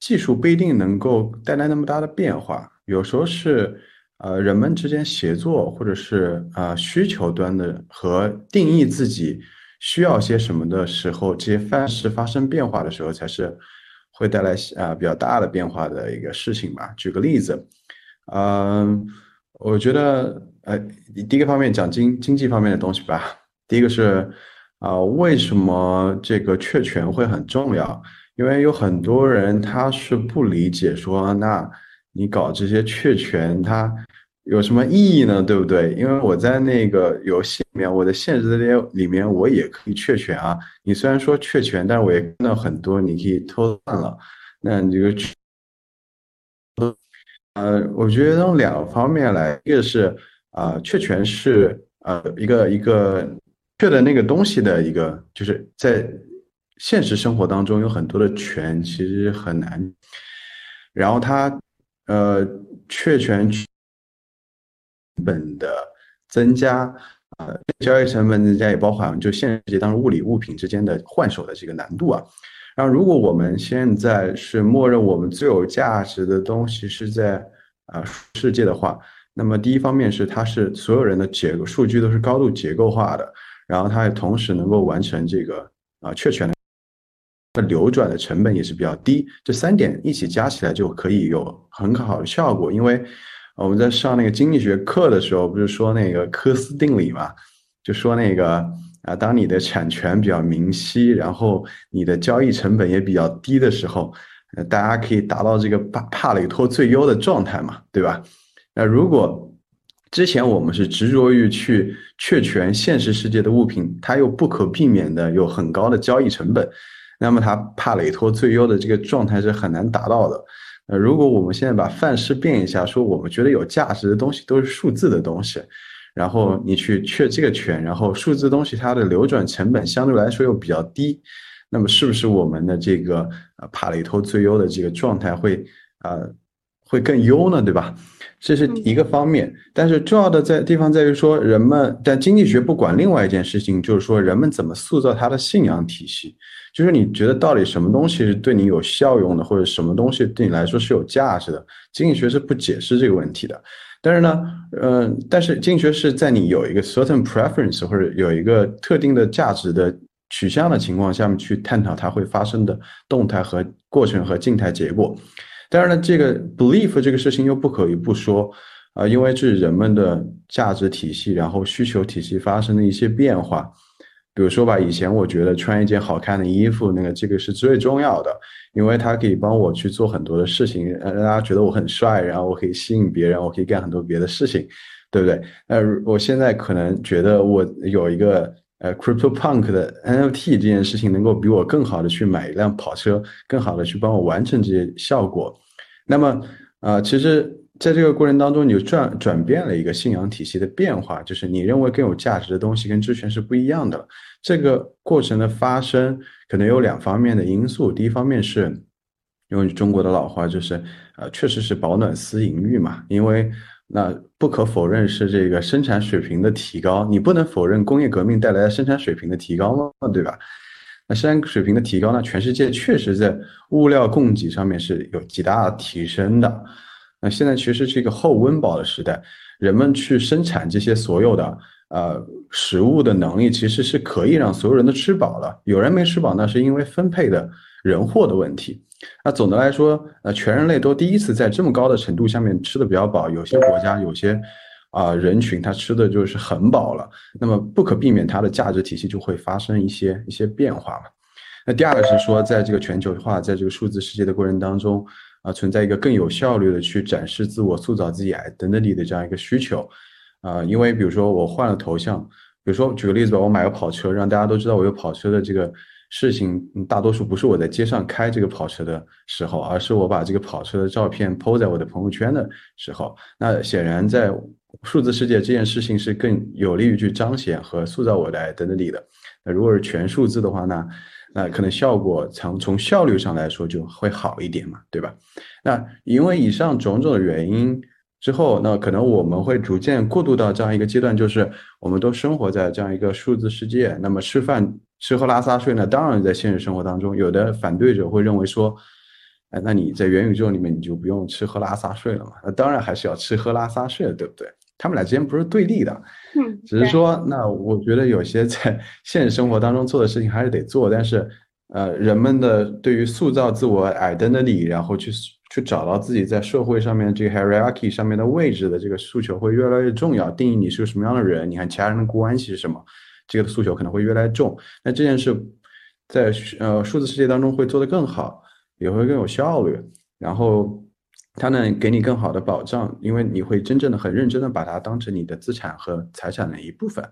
Speaker 5: 技术不一定能够带来那么大的变化，有时候是呃人们之间协作，或者是啊需求端的和定义自己需要些什么的时候，这些范式发生变化的时候，才是会带来啊比较大的变化的一个事情吧。举个例子，嗯，我觉得。呃，第一个方面讲经经济方面的东西吧。第一个是，啊，为什么这个确权会很重要？因为有很多人他是不理解说，那你搞这些确权它有什么意义呢？对不对？因为我在那个游戏里面，我的现实里里面我也可以确权啊。你虽然说确权，但是我也看到很多你可以偷换了。那你这个，呃，我觉得从两个方面来，一个是。啊，确权是呃一个一个确的那个东西的一个，就是在现实生活当中有很多的权其实很难，然后它呃确权成本的增加，呃交易成本增加也包含就现实界当中物理物品之间的换手的这个难度啊。然后如果我们现在是默认我们最有价值的东西是在啊世界的话。那么第一方面是它是所有人的结构数据都是高度结构化的，然后它也同时能够完成这个啊确权的流转的成本也是比较低，这三点一起加起来就可以有很好的效果。因为我们在上那个经济学课的时候，不是说那个科斯定理嘛，就说那个啊，当你的产权比较明晰，然后你的交易成本也比较低的时候，呃大家可以达到这个帕帕累托最优的状态嘛，对吧？那如果之前我们是执着于去确权现实世界的物品，它又不可避免的有很高的交易成本，那么它帕累托最优的这个状态是很难达到的。那如果我们现在把范式变一下，说我们觉得有价值的东西都是数字的东西，然后你去确这个权，然后数字东西它的流转成本相对来说又比较低，那么是不是我们的这个呃帕累托最优的这个状态会呃会更优呢？对吧？这是一个方面，但是重要的在地方在于说，人们但经济学不管另外一件事情，就是说人们怎么塑造他的信仰体系，就是你觉得到底什么东西是对你有效用的，或者什么东西对你来说是有价值的，经济学是不解释这个问题的。但是呢，嗯，但是经济学是在你有一个 certain preference 或者有一个特定的价值的取向的情况下面去探讨它会发生的动态和过程和静态结果。当然了，这个 belief 这个事情又不可以不说，啊，因为这是人们的价值体系，然后需求体系发生的一些变化。比如说吧，以前我觉得穿一件好看的衣服，那个这个是最重要的，因为它可以帮我去做很多的事情，让大家觉得我很帅，然后我可以吸引别人，我可以干很多别的事情，对不对？那我现在可能觉得我有一个呃，Crypto Punk 的 NFT 这件事情，能够比我更好的去买一辆跑车，更好的去帮我完成这些效果。那么，啊，其实。在这个过程当中，你就转转变了一个信仰体系的变化，就是你认为更有价值的东西跟之前是不一样的。这个过程的发生可能有两方面的因素，第一方面是用中国的老话，就是呃，确实是饱暖思淫欲嘛。因为那不可否认是这个生产水平的提高，你不能否认工业革命带来的生产水平的提高吗，对吧？那生产水平的提高呢，全世界确实在物料供给上面是有极大提升的。那现在其实是一个后温饱的时代，人们去生产这些所有的呃食物的能力，其实是可以让所有人都吃饱了。有人没吃饱，那是因为分配的人货的问题。那总的来说，呃，全人类都第一次在这么高的程度下面吃的比较饱。有些国家有些啊人群，他吃的就是很饱了。那么不可避免，它的价值体系就会发生一些一些变化嘛。那第二个是说，在这个全球化，在这个数字世界的过程当中。啊，存在一个更有效率的去展示自我、塑造自己 identity 的这样一个需求，啊，因为比如说我换了头像，比如说举个例子吧，我买个跑车，让大家都知道我有跑车的这个事情，大多数不是我在街上开这个跑车的时候，而是我把这个跑车的照片 PO 在我的朋友圈的时候，那显然在数字世界这件事情是更有利于去彰显和塑造我的 identity 的。那如果是全数字的话呢？那可能效果从从效率上来说就会好一点嘛，对吧？那因为以上种种的原因之后，那可能我们会逐渐过渡到这样一个阶段，就是我们都生活在这样一个数字世界。那么吃饭吃喝拉撒睡呢？当然在现实生活当中，有的反对者会认为说，哎，那你在元宇宙里面你就不用吃喝拉撒睡了嘛？那当然还是要吃喝拉撒睡的，对不对？他们俩之间不是对立的，
Speaker 2: 嗯，
Speaker 5: 只是说，那我觉得有些在现实生活当中做的事情还是得做，但是，呃，人们的对于塑造自我 identity，然后去去找到自己在社会上面这个 hierarchy 上面的位置的这个诉求会越来越重要。定义你是个什么样的人，你看其他人的关系是什么，这个诉求可能会越来越重。那这件事在呃数字世界当中会做得更好，也会更有效率，然后。它能给你更好的保障，因为你会真正的很认真的把它当成你的资产和财产的一部分。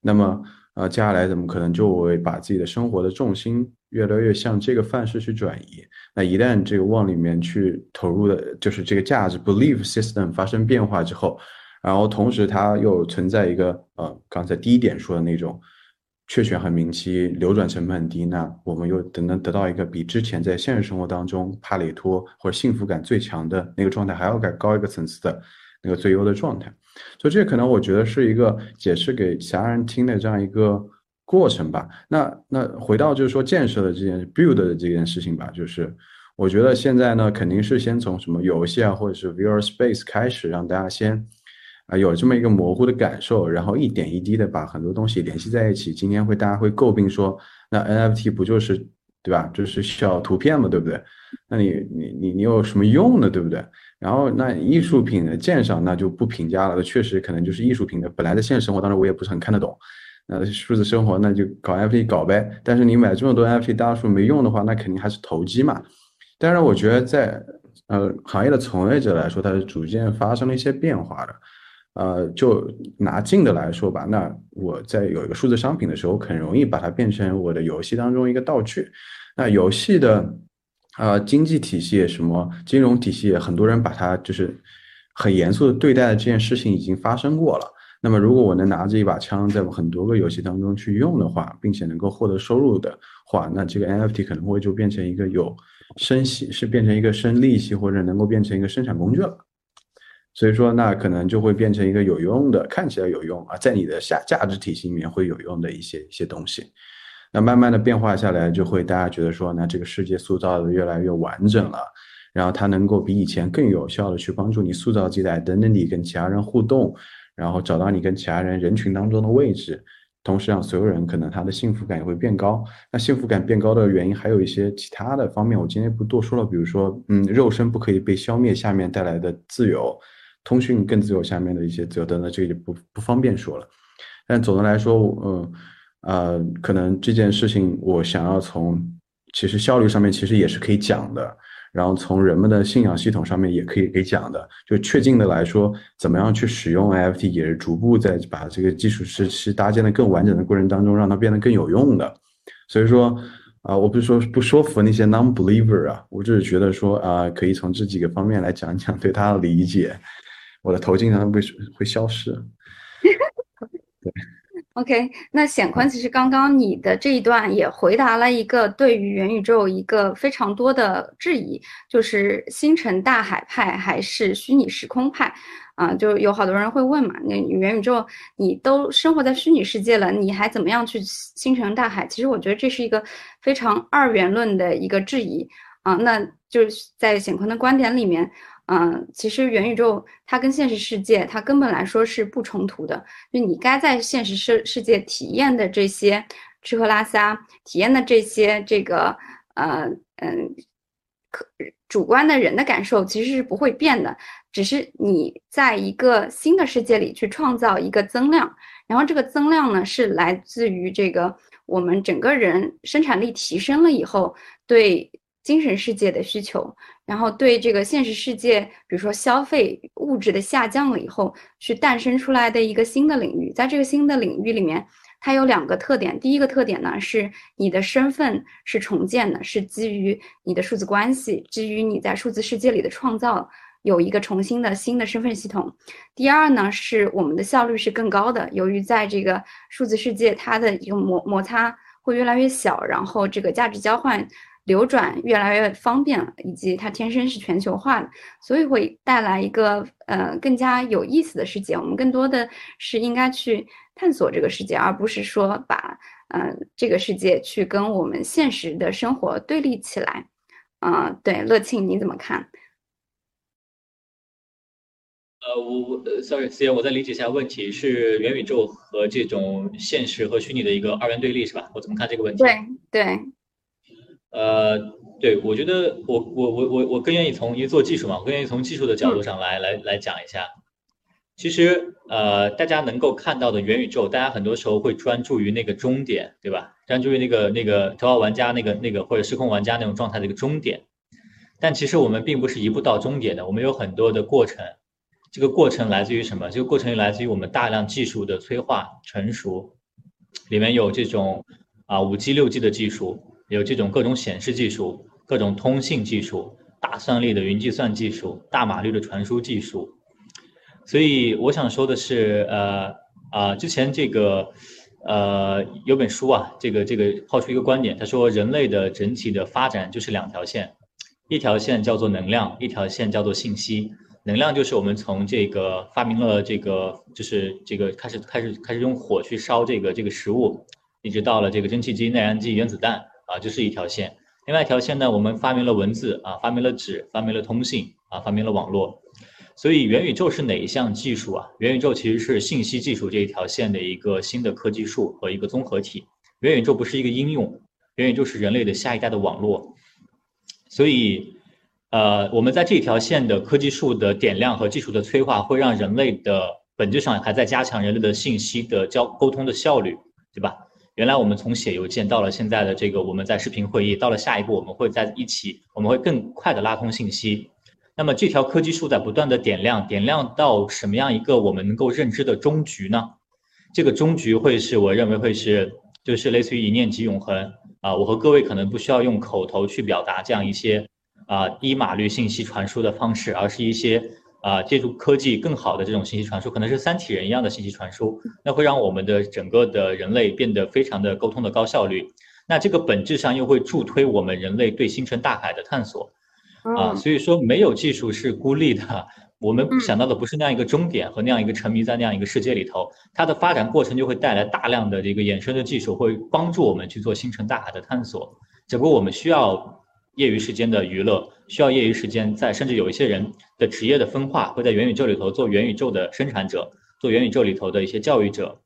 Speaker 5: 那么，呃，接下来怎么可能就会把自己的生活的重心越来越向这个范式去转移？那一旦这个往里面去投入的，就是这个价值 belief system 发生变化之后，然后同时它又存在一个呃，刚才第一点说的那种。确权很明晰流转成本很低，那我们又能能得到一个比之前在现实生活当中帕累托或者幸福感最强的那个状态还要再高一个层次的那个最优的状态，所以这可能我觉得是一个解释给其他人听的这样一个过程吧。那那回到就是说建设的这件 build 的这件事情吧，就是我觉得现在呢肯定是先从什么游戏啊或者是 VR space 开始，让大家先。啊，有这么一个模糊的感受，然后一点一滴的把很多东西联系在一起。今天会大家会诟病说，那 NFT 不就是对吧？就是小图片嘛，对不对？那你你你你有什么用呢？对不对？然后那艺术品的鉴赏那就不评价了，那确实可能就是艺术品的。本来在现实生活当中我也不是很看得懂，那数字生活那就搞 NFT 搞呗。但是你买这么多 NFT，大多数没用的话，那肯定还是投机嘛。当然，我觉得在呃行业的从业者来说，它是逐渐发生了一些变化的。呃，就拿近的来说吧，那我在有一个数字商品的时候，很容易把它变成我的游戏当中一个道具。那游戏的呃经济体系、什么金融体系，很多人把它就是很严肃的对待的这件事情已经发生过了。那么，如果我能拿着一把枪在很多个游戏当中去用的话，并且能够获得收入的话，那这个 NFT 可能会就变成一个有生息，是变成一个生利息，或者能够变成一个生产工具了。所以说，那可能就会变成一个有用的，看起来有用啊，在你的下价值体系里面会有用的一些一些东西。那慢慢的变化下来，就会大家觉得说，那这个世界塑造的越来越完整了，然后它能够比以前更有效的去帮助你塑造自己的 identity，跟其他人互动，然后找到你跟其他人人群当中的位置，同时让所有人可能他的幸福感也会变高。那幸福感变高的原因还有一些其他的方面，我今天不多说了，比如说，嗯，肉身不可以被消灭下面带来的自由。通讯更自由下面的一些自由等等，这个就不不方便说了。但总的来说，嗯呃，可能这件事情我想要从其实效率上面其实也是可以讲的。然后从人们的信仰系统上面也可以给讲的，就确定的来说，怎么样去使用 NFT，也是逐步在把这个基础是是搭建的更完整的过程当中，让它变得更有用的。所以说，啊，我不是说不说服那些 non-believer 啊，我只是觉得说啊，可以从这几个方面来讲讲对它的理解。我的头经常会会消失。[LAUGHS]
Speaker 2: OK，那显坤，其实刚刚你的这一段也回答了一个对于元宇宙一个非常多的质疑，就是星辰大海派还是虚拟时空派？啊，就有好多人会问嘛，那元宇宙你都生活在虚拟世界了，你还怎么样去星辰大海？其实我觉得这是一个非常二元论的一个质疑啊。那就是在显坤的观点里面。嗯，其实元宇宙它跟现实世界它根本来说是不冲突的。就你该在现实世世界体验的这些吃喝拉撒，体验的这些这个呃嗯，可主观的人的感受其实是不会变的，只是你在一个新的世界里去创造一个增量，然后这个增量呢是来自于这个我们整个人生产力提升了以后对。精神世界的需求，然后对这个现实世界，比如说消费物质的下降了以后，去诞生出来的一个新的领域。在这个新的领域里面，它有两个特点。第一个特点呢，是你的身份是重建的，是基于你的数字关系，基于你在数字世界里的创造，有一个重新的新的身份系统。第二呢，是我们的效率是更高的，由于在这个数字世界，它的一个摩摩擦会越来越小，然后这个价值交换。流转越来越方便了，以及它天生是全球化的，所以会带来一个呃更加有意思的世界。我们更多的是应该去探索这个世界，而不是说把呃这个世界去跟我们现实的生活对立起来。啊，对，乐庆你怎么看？
Speaker 6: 呃，我我 sorry，思妍，我再理解一下问题，是元宇宙和这种现实和虚拟的一个二元对立是吧？我怎么看这个问题？
Speaker 2: 对对。
Speaker 6: 呃，对，我觉得我我我我我更愿意从因为做技术嘛，我更愿意从技术的角度上来来来讲一下。其实呃，大家能够看到的元宇宙，大家很多时候会专注于那个终点，对吧？专注于那个那个头号玩家那个那个或者失控玩家那种状态的一个终点。但其实我们并不是一步到终点的，我们有很多的过程。这个过程来自于什么？这个过程来自于我们大量技术的催化成熟，里面有这种啊五 G 六 G 的技术。有这种各种显示技术、各种通信技术、大算力的云计算技术、大码率的传输技术，所以我想说的是，呃啊，之前这个呃有本书啊，这个这个抛出一个观点，他说人类的整体的发展就是两条线，一条线叫做能量，一条线叫做信息。能量就是我们从这个发明了这个，就是这个开始开始开始用火去烧这个这个食物，一直到了这个蒸汽机、内燃机、原子弹。啊，就是一条线。另外一条线呢，我们发明了文字啊，发明了纸，发明了通信啊，发明了网络。所以元宇宙是哪一项技术啊？元宇宙其实是信息技术这一条线的一个新的科技树和一个综合体。元宇宙不是一个应用，元宇宙是人类的下一代的网络。所以，呃，我们在这条线的科技树的点亮和技术的催化，会让人类的本质上还在加强人类的信息的交沟通的效率，对吧？原来我们从写邮件到了现在的这个，我们在视频会议，到了下一步我们会在一起，我们会更快的拉通信息。那么这条科技树在不断的点亮，点亮到什么样一个我们能够认知的终局呢？这个终局会是我认为会是，就是类似于一念即永恒啊。我和各位可能不需要用口头去表达这样一些啊低码率信息传输的方式，而是一些。啊，借助科技更好的这种信息传输，可能是三体人一样的信息传输，那会让我们的整个的人类变得非常的沟通的高效率。那这个本质上又会助推我们人类对星辰大海的探索。啊，所以说没有技术是孤立的，我们想到的不是那样一个终点和那样一个沉迷在那样一个世界里头，它的发展过程就会带来大量的这个衍生的技术，会帮助我们去做星辰大海的探索。只不过我们需要。业余时间的娱乐需要业余时间在，甚至有一些人的职业的分化会在元宇宙里头做元宇宙的生产者，做元宇宙里头的一些教育者。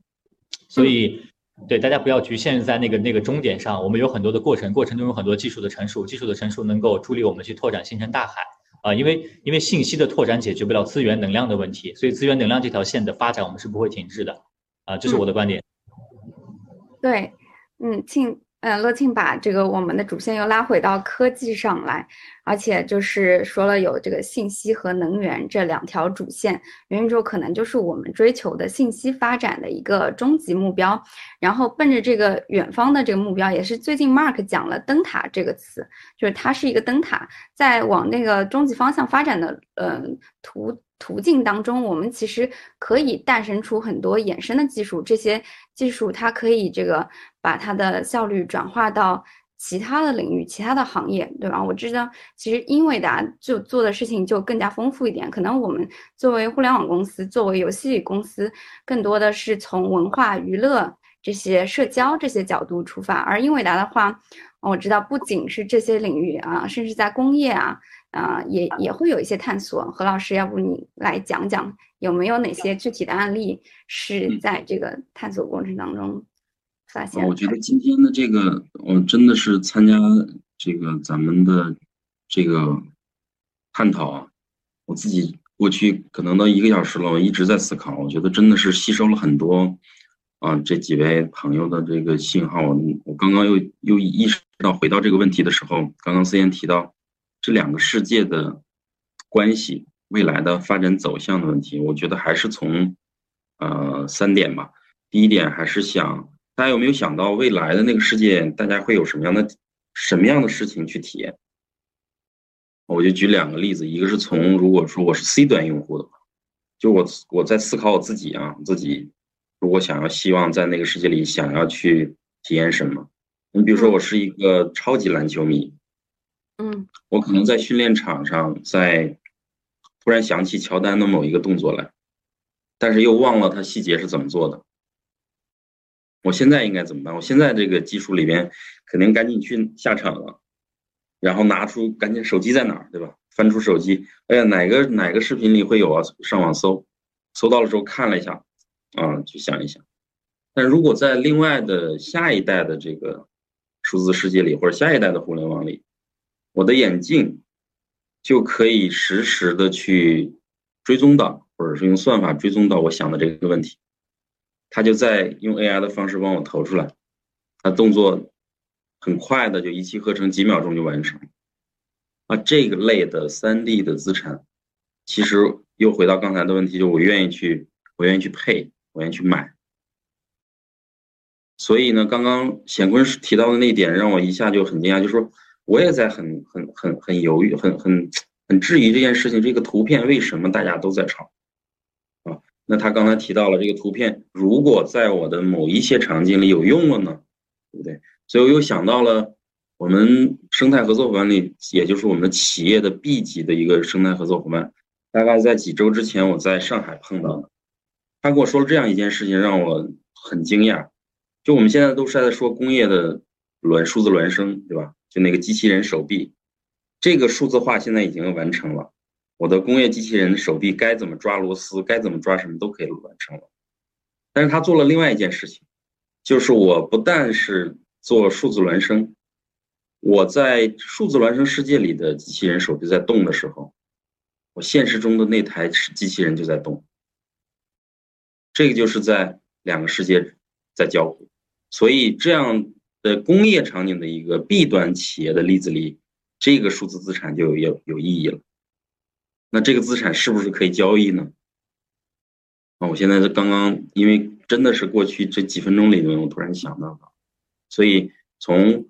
Speaker 6: 所以，对大家不要局限在那个那个终点上，我们有很多的过程，过程中有很多技术的成熟，技术的成熟能够助力我们去拓展星辰大海啊，因为因为信息的拓展解决不了资源能量的问题，所以资源能量这条线的发展我们是不会停滞的，啊，这是我的观点。
Speaker 2: 对，嗯，庆，嗯，乐庆把这个我们的主线又拉回到科技上来，而且就是说了有这个信息和能源这两条主线，元宇宙可能就是我们追求的信息发展的一个终极目标。然后奔着这个远方的这个目标，也是最近 Mark 讲了“灯塔”这个词，就是它是一个灯塔，在往那个终极方向发展的，嗯，途。途径当中，我们其实可以诞生出很多衍生的技术，这些技术它可以这个把它的效率转化到其他的领域、其他的行业，对吧？我知道，其实英伟达就做的事情就更加丰富一点。可能我们作为互联网公司，作为游戏公司，更多的是从文化娱乐这些社交这些角度出发，而英伟达的话，我知道不仅是这些领域啊，甚至在工业啊。啊，也也会有一些探索。何老师，要不你来讲讲，有没有哪些具体的案例是在这个探索过程当中发现？
Speaker 4: 我觉得今天的这个，我真的是参加这个咱们的这个探讨啊，我自己过去可能都一个小时了，我一直在思考。我觉得真的是吸收了很多啊，这几位朋友的这个信号。我刚刚又又意识到，回到这个问题的时候，刚刚思妍提到。这两个世界的关系，未来的发展走向的问题，我觉得还是从呃三点吧。第一点还是想，大家有没有想到未来的那个世界，大家会有什么样的什么样的事情去体验？我就举两个例子，一个是从如果说我是 C 端用户的话，就我我在思考我自己啊，自己如果想要希望在那个世界里想要去体验什么？你比如说我是一个超级篮球迷。
Speaker 2: 嗯，
Speaker 4: 我可能在训练场上，在突然想起乔丹的某一个动作来，但是又忘了他细节是怎么做的。我现在应该怎么办？我现在这个技术里边，肯定赶紧去下场了，然后拿出赶紧手机在哪儿，对吧？翻出手机，哎呀，哪个哪个视频里会有啊？上网搜，搜到了之后看了一下，啊，去想一想。但如果在另外的下一代的这个数字世界里，或者下一代的互联网里，我的眼镜就可以实时的去追踪到，或者是用算法追踪到我想的这个问题，他就在用 AI 的方式帮我投出来，他动作很快的就一气呵成，几秒钟就完成。啊，这个类的三 D 的资产，其实又回到刚才的问题，就我愿意去，我愿意去配，我愿意去买。所以呢，刚刚显坤提到的那点让我一下就很惊讶，就说。我也在很很很很犹豫，很很很质疑这件事情。这个图片为什么大家都在炒？那他刚才提到了这个图片，如果在我的某一些场景里有用了呢，对不对？所以我又想到了我们生态合作伙伴里，也就是我们企业的 B 级的一个生态合作伙伴，大概在几周之前我在上海碰到的，他跟我说了这样一件事情，让我很惊讶。就我们现在都是在说工业的孪数字孪生，对吧？就那个机器人手臂，这个数字化现在已经完成了。我的工业机器人手臂该怎么抓螺丝，该怎么抓什么都可以完成了。但是他做了另外一件事情，就是我不但是做数字孪生，我在数字孪生世界里的机器人手臂在动的时候，我现实中的那台机器人就在动。这个就是在两个世界在交互，所以这样。的工业场景的一个 B 端企业的例子里，这个数字资产就有有意义了。那这个资产是不是可以交易呢？啊，我现在是刚刚，因为真的是过去这几分钟里面，我突然想到了，所以从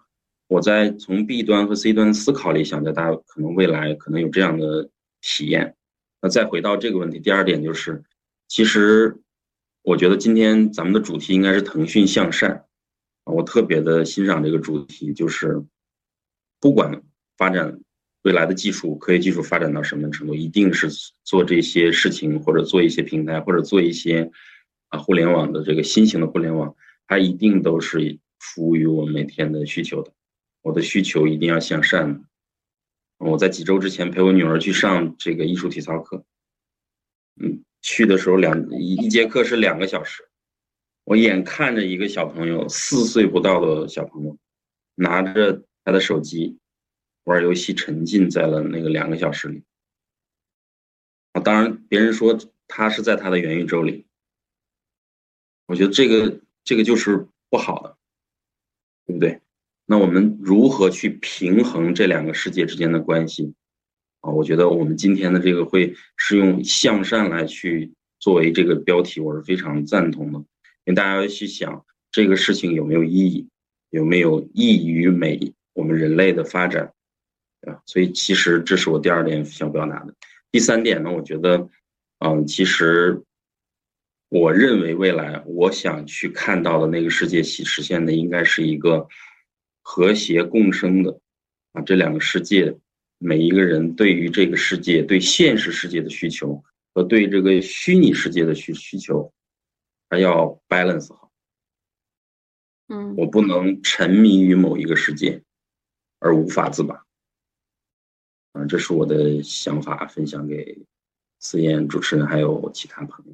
Speaker 4: 我在从 B 端和 C 端思考里想，着大家可能未来可能有这样的体验。那再回到这个问题，第二点就是，其实我觉得今天咱们的主题应该是腾讯向善。我特别的欣赏这个主题，就是不管发展未来的技术、科学技术发展到什么程度，一定是做这些事情，或者做一些平台，或者做一些啊互联网的这个新型的互联网，它一定都是服务于我们每天的需求的。我的需求一定要向善。我在几周之前陪我女儿去上这个艺术体操课，嗯，去的时候两一一节课是两个小时。我眼看着一个小朋友，四岁不到的小朋友，拿着他的手机玩游戏，沉浸在了那个两个小时里啊。当然，别人说他是在他的元宇宙里，我觉得这个这个就是不好的，对不对？那我们如何去平衡这两个世界之间的关系？啊，我觉得我们今天的这个会是用向善来去作为这个标题，我是非常赞同的，因为大家要去想这个事情有没有意义，有没有益于美我们人类的发展，啊，所以其实这是我第二点想表达的。第三点呢，我觉得，嗯，其实我认为未来我想去看到的那个世界实实现的应该是一个和谐共生的，啊，这两个世界。每一个人对于这个世界、对现实世界的需求和对这个虚拟世界的需需求，还要 balance 好。
Speaker 2: 嗯，
Speaker 4: 我不能沉迷于某一个世界而无法自拔。啊，这是我的想法，分享给思燕主持人还有其他朋友。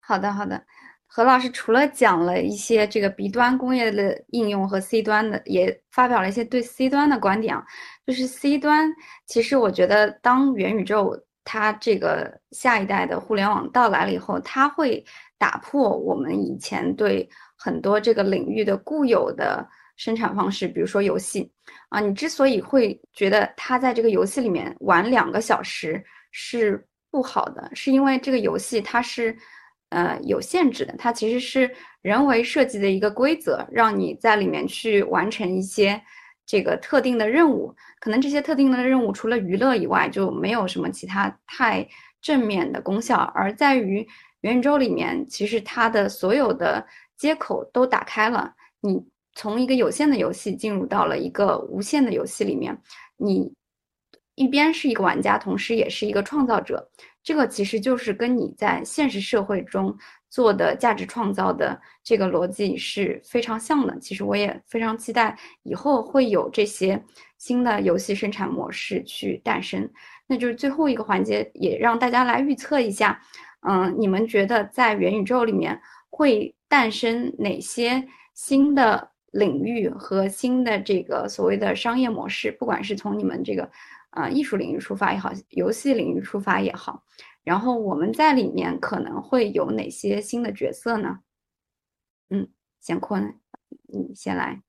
Speaker 2: 好的，好的。何老师除了讲了一些这个 B 端工业的应用和 C 端的，也发表了一些对 C 端的观点啊。就是 C 端，其实我觉得，当元宇宙它这个下一代的互联网到来了以后，它会打破我们以前对很多这个领域的固有的生产方式，比如说游戏啊。你之所以会觉得它在这个游戏里面玩两个小时是不好的，是因为这个游戏它是。呃，有限制的，它其实是人为设计的一个规则，让你在里面去完成一些这个特定的任务。可能这些特定的任务除了娱乐以外，就没有什么其他太正面的功效。而在于元宇宙里面，其实它的所有的接口都打开了，你从一个有限的游戏进入到了一个无限的游戏里面，你一边是一个玩家，同时也是一个创造者。这个其实就是跟你在现实社会中做的价值创造的这个逻辑是非常像的。其实我也非常期待以后会有这些新的游戏生产模式去诞生。那就是最后一个环节，也让大家来预测一下，嗯，你们觉得在元宇宙里面会诞生哪些新的领域和新的这个所谓的商业模式？不管是从你们这个。啊，艺术领域出发也好，游戏领域出发也好，然后我们在里面可能会有哪些新的角色呢？嗯，贤坤，你先来。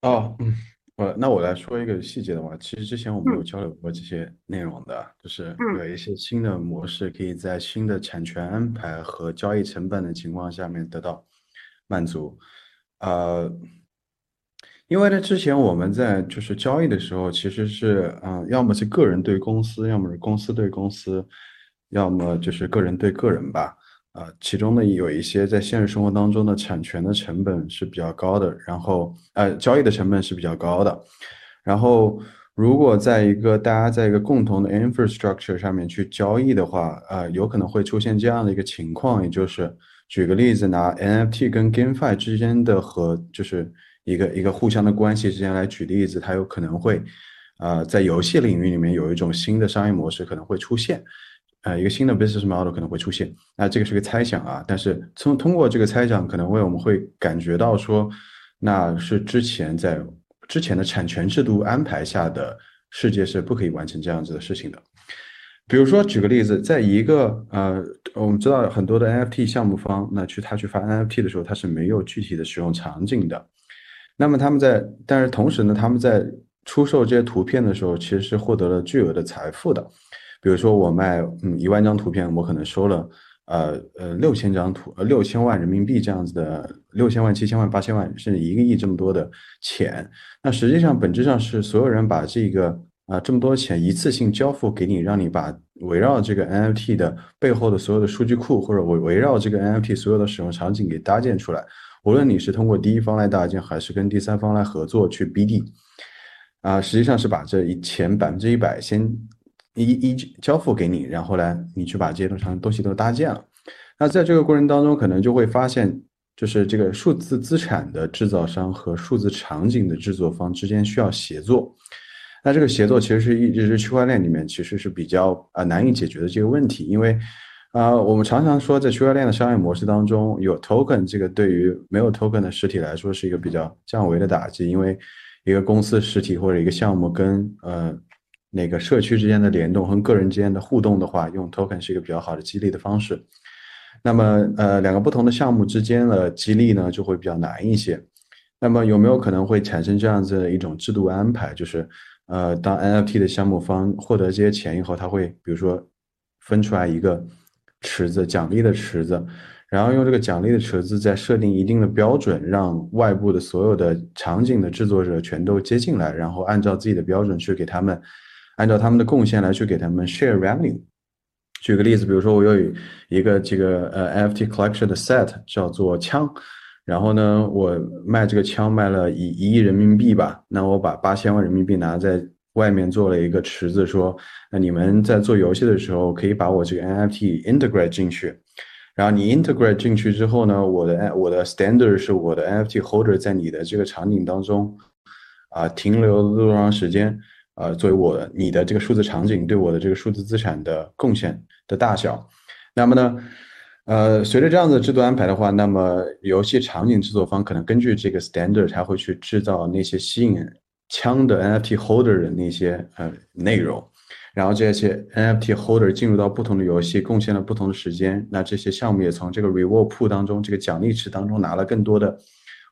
Speaker 5: 哦，嗯，我那我来说一个细节的话，其实之前我们有交流过这些内容的，就是有一些新的模式可以在新的产权安排和交易成本的情况下面得到满足，呃。因为呢，之前我们在就是交易的时候，其实是嗯，要么是个人对公司，要么是公司对公司，要么就是个人对个人吧。啊，其中呢有一些在现实生活当中的产权的成本是比较高的，然后呃，交易的成本是比较高的。然后如果在一个大家在一个共同的 infrastructure 上面去交易的话，呃，有可能会出现这样的一个情况，也就是举个例子，拿 NFT 跟 GameFi 之间的和就是。一个一个互相的关系之间来举例子，它有可能会，呃，在游戏领域里面有一种新的商业模式可能会出现，呃，一个新的 business model 可能会出现。那这个是个猜想啊，但是从通过这个猜想，可能为我们会感觉到说，那是之前在之前的产权制度安排下的世界是不可以完成这样子的事情的。比如说举个例子，在一个呃，我们知道很多的 NFT 项目方，那去他去发 NFT 的时候，他是没有具体的使用场景的。那么他们在，但是同时呢，他们在出售这些图片的时候，其实是获得了巨额的财富的。比如说，我卖嗯一万张图片，我可能收了呃呃六千张图，呃六千万人民币这样子的，六千万、七千万、八千万，甚至一个亿这么多的钱。那实际上本质上是所有人把这个啊这么多钱一次性交付给你，让你把围绕这个 NFT 的背后的所有的数据库，或者围围绕这个 NFT 所有的使用场景给搭建出来。无论你是通过第一方来搭建，还是跟第三方来合作去 BD，啊，实际上是把这一前百分之一百先一一交付给你，然后呢，你去把这些东西东西都搭建了。那在这个过程当中，可能就会发现，就是这个数字资产的制造商和数字场景的制作方之间需要协作。那这个协作其实是一直是区块链里面其实是比较啊难以解决的这个问题，因为。啊，我们常常说，在区块链的商业模式当中，有 token 这个对于没有 token 的实体来说是一个比较降维的打击，因为一个公司实体或者一个项目跟呃那个社区之间的联动和个人之间的互动的话，用 token 是一个比较好的激励的方式。那么，呃，两个不同的项目之间的激励呢，就会比较难一些。那么，有没有可能会产生这样子的一种制度安排？就是，呃，当 NFT 的项目方获得这些钱以后，他会比如说分出来一个池子，奖励的池子。然后用这个奖励的池子再设定一定的标准，让外部的所有的场景的制作者全都接进来，然后按照自己的标准去给他们，按照他们的贡献来去给他们 share revenue。举个例子，比如说我有一个这个呃 NFT collection 的 set 叫做枪，然后呢我卖这个枪卖了一一亿人民币吧，那我把八千万人民币拿在外面做了一个池子，说那你们在做游戏的时候可以把我这个 NFT integrate 进去。然后你 integrate 进去之后呢，我的我的 standard 是我的 NFT holder 在你的这个场景当中，啊停留多长时间，啊作为我你的这个数字场景对我的这个数字资产的贡献的大小，那么呢，呃随着这样的制度安排的话，那么游戏场景制作方可能根据这个 standard，他会去制造那些吸引枪的 NFT holder 的那些呃内容。然后这些 NFT holder 进入到不同的游戏，贡献了不同的时间，那这些项目也从这个 reward pool 当中，这个奖励池当中拿了更多的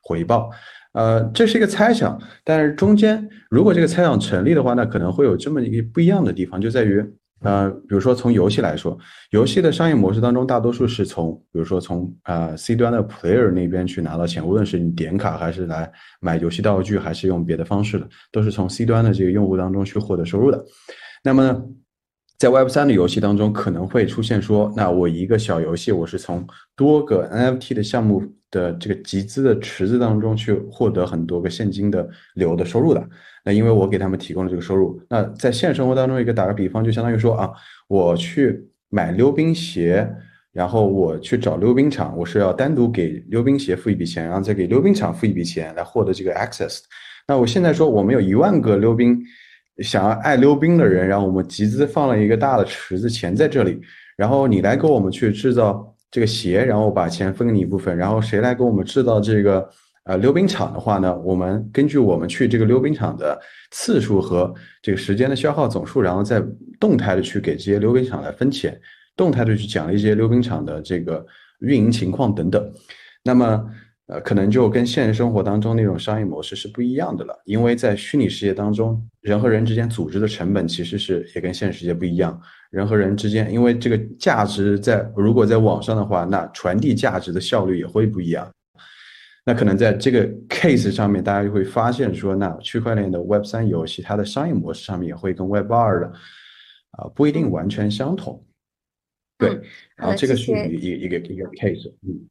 Speaker 5: 回报。呃，这是一个猜想，但是中间如果这个猜想成立的话，那可能会有这么一个不一样的地方，就在于，呃，比如说从游戏来说，游戏的商业模式当中，大多数是从，比如说从啊 C 端的 player 那边去拿到钱，无论是你点卡还是来买游戏道具，还是用别的方式的，都是从 C 端的这个用户当中去获得收入的。那么呢，在 Web 三的游戏当中，可能会出现说，那我一个小游戏，我是从多个 NFT 的项目的这个集资的池子当中去获得很多个现金的流的收入的。那因为我给他们提供了这个收入，那在现实生活当中，一个打个比方，就相当于说啊，我去买溜冰鞋，然后我去找溜冰场，我是要单独给溜冰鞋付一笔钱，然后再给溜冰场付一笔钱来获得这个 access。那我现在说，我们有一万个溜冰。想要爱溜冰的人，然后我们集资放了一个大的池子钱在这里，然后你来给我们去制造这个鞋，然后把钱分给你一部分，然后谁来给我们制造这个呃溜冰场的话呢？我们根据我们去这个溜冰场的次数和这个时间的消耗总数，然后再动态的去给这些溜冰场来分钱，动态的去奖励这些溜冰场的这个运营情况等等。那么。呃，可能就跟现实生活当中那种商业模式是不一样的了，因为在虚拟世界当中，人和人之间组织的成本其实是也跟现实世界不一样。人和人之间，因为这个价值在如果在网上的话，那传递价值的效率也会不一样。那可能在这个 case 上面，大家就会发现说，那区块链的 Web 三游戏它的商业模式上面也会跟 Web 二的啊不一定完全相同。对，然后这个是一一个一个 case，嗯。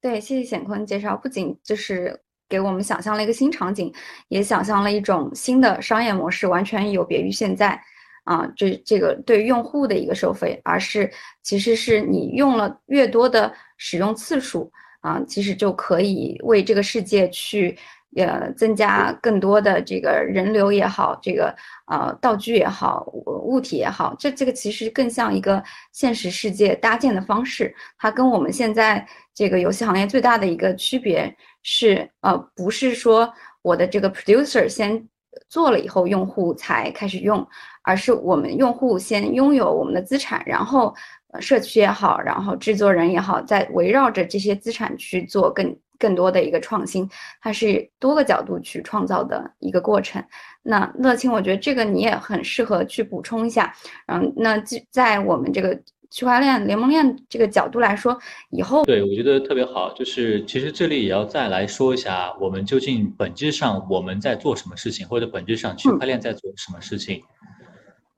Speaker 2: 对，谢谢显坤介绍，不仅就是给我们想象了一个新场景，也想象了一种新的商业模式，完全有别于现在，啊，这这个对用户的一个收费，而是其实是你用了越多的使用次数，啊，其实就可以为这个世界去。呃，增加更多的这个人流也好，这个呃道具也好，物体也好，这这个其实更像一个现实世界搭建的方式。它跟我们现在这个游戏行业最大的一个区别是，呃，不是说我的这个 producer 先做了以后用户才开始用，而是我们用户先拥有我们的资产，然后社区也好，然后制作人也好，在围绕着这些资产去做更。更多的一个创新，它是多个角度去创造的一个过程。那乐清，我觉得这个你也很适合去补充一下。嗯，那在我们这个区块链联盟链这个角度来说，以后
Speaker 6: 对我觉得特别好。就是其实这里也要再来说一下，我们究竟本质上我们在做什么事情，或者本质上区块链在做什么事情。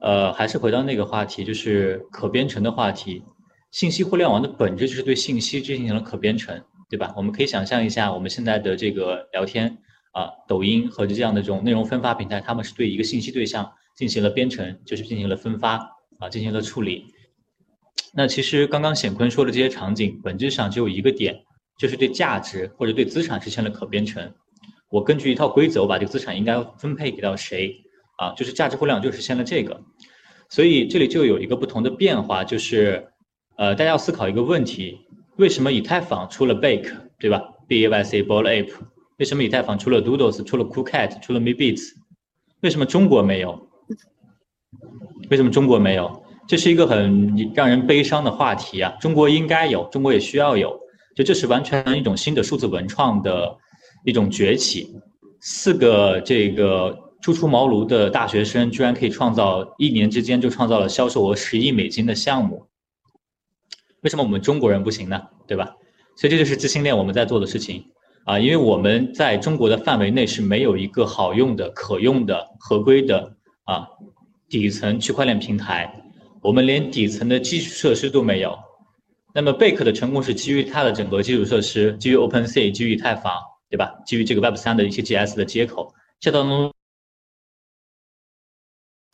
Speaker 6: 呃，还是回到那个话题，就是可编程的话题。信息互联网的本质就是对信息进行了可编程。对吧？我们可以想象一下，我们现在的这个聊天啊，抖音和这样的这种内容分发平台，他们是对一个信息对象进行了编程，就是进行了分发啊，进行了处理。那其实刚刚显坤说的这些场景，本质上只有一个点，就是对价值或者对资产实现了可编程。我根据一套规则，我把这个资产应该分配给到谁啊？就是价值互联网就实现了这个。所以这里就有一个不同的变化，就是呃，大家要思考一个问题。为什么以太坊出了 Bake，对吧？B A Y C b a l l Ape。为什么以太坊出了 Doodles，出了 Coolcat，出了 Meebits？为什么中国没有？为什么中国没有？这是一个很让人悲伤的话题啊！中国应该有，中国也需要有，就这是完全一种新的数字文创的一种崛起。四个这个初出茅庐的大学生，居然可以创造一年之间就创造了销售额十亿美金的项目，为什么我们中国人不行呢？对吧？所以这就是自信链我们在做的事情啊！因为我们在中国的范围内是没有一个好用的、可用的、合规的啊底层区块链平台。我们连底层的基础设施都没有，那么贝壳的成功是基于它的整个基础设施，基于 OpenSea，基于以太坊，对吧？基于这个 Web 三的一些 GS 的接口。这当中，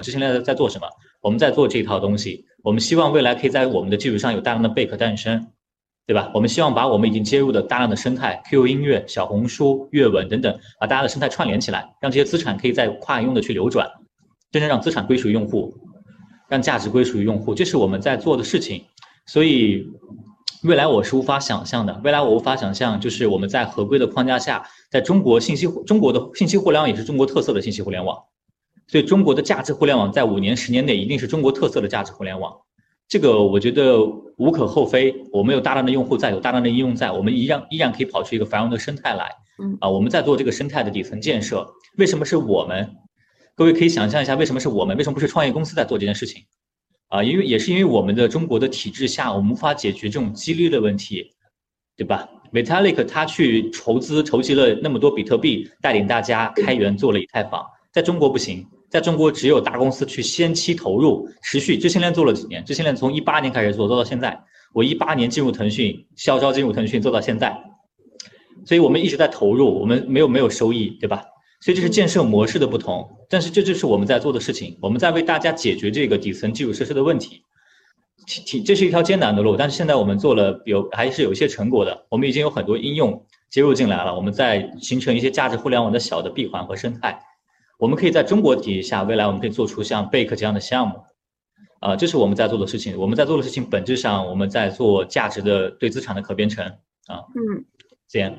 Speaker 6: 之前在在做什么？我们在做这套东西。我们希望未来可以在我们的基础上有大量的贝壳诞生，对吧？我们希望把我们已经接入的大量的生态，QQ 音乐、小红书、阅文等等，把大家的生态串联起来，让这些资产可以在跨用的去流转，真正让资产归属于用户。让价值归属于用户，这是我们在做的事情。所以，未来我是无法想象的。未来我无法想象，就是我们在合规的框架下，在中国信息中国的信息互联网也是中国特色的信息互联网。所以，中国的价值互联网在五年、十年内一定是中国特色的价值互联网。这个我觉得无可厚非。我们有大量的用户在，有大量的应用在，我们依然依然可以跑出一个繁荣的生态来。
Speaker 2: 嗯
Speaker 6: 啊，我们在做这个生态的底层建设。为什么是我们？各位可以想象一下，为什么是我们？为什么不是创业公司在做这件事情？啊，因为也是因为我们的中国的体制下，我们无法解决这种激励的问题，对吧？Vitalik 他去筹资筹集了那么多比特币，带领大家开源做了以太坊，在中国不行，在中国只有大公司去先期投入，持续。知心链做了几年？知心链从一八年开始做，做到现在。我一八年进入腾讯，潇潇进入腾讯，做到现在，所以我们一直在投入，我们没有没有收益，对吧？所以这是建设模式的不同，但是这就是我们在做的事情，我们在为大家解决这个底层基础设施的问题。挺这是一条艰难的路，但是现在我们做了有还是有一些成果的，我们已经有很多应用接入进来了，我们在形成一些价值互联网的小的闭环和生态。我们可以在中国体系下，未来我们可以做出像贝壳这样的项目，啊，这是我们在做的事情。我们在做的事情本质上我们在做价值的对资产的可编程啊。
Speaker 2: 嗯，
Speaker 6: 这样。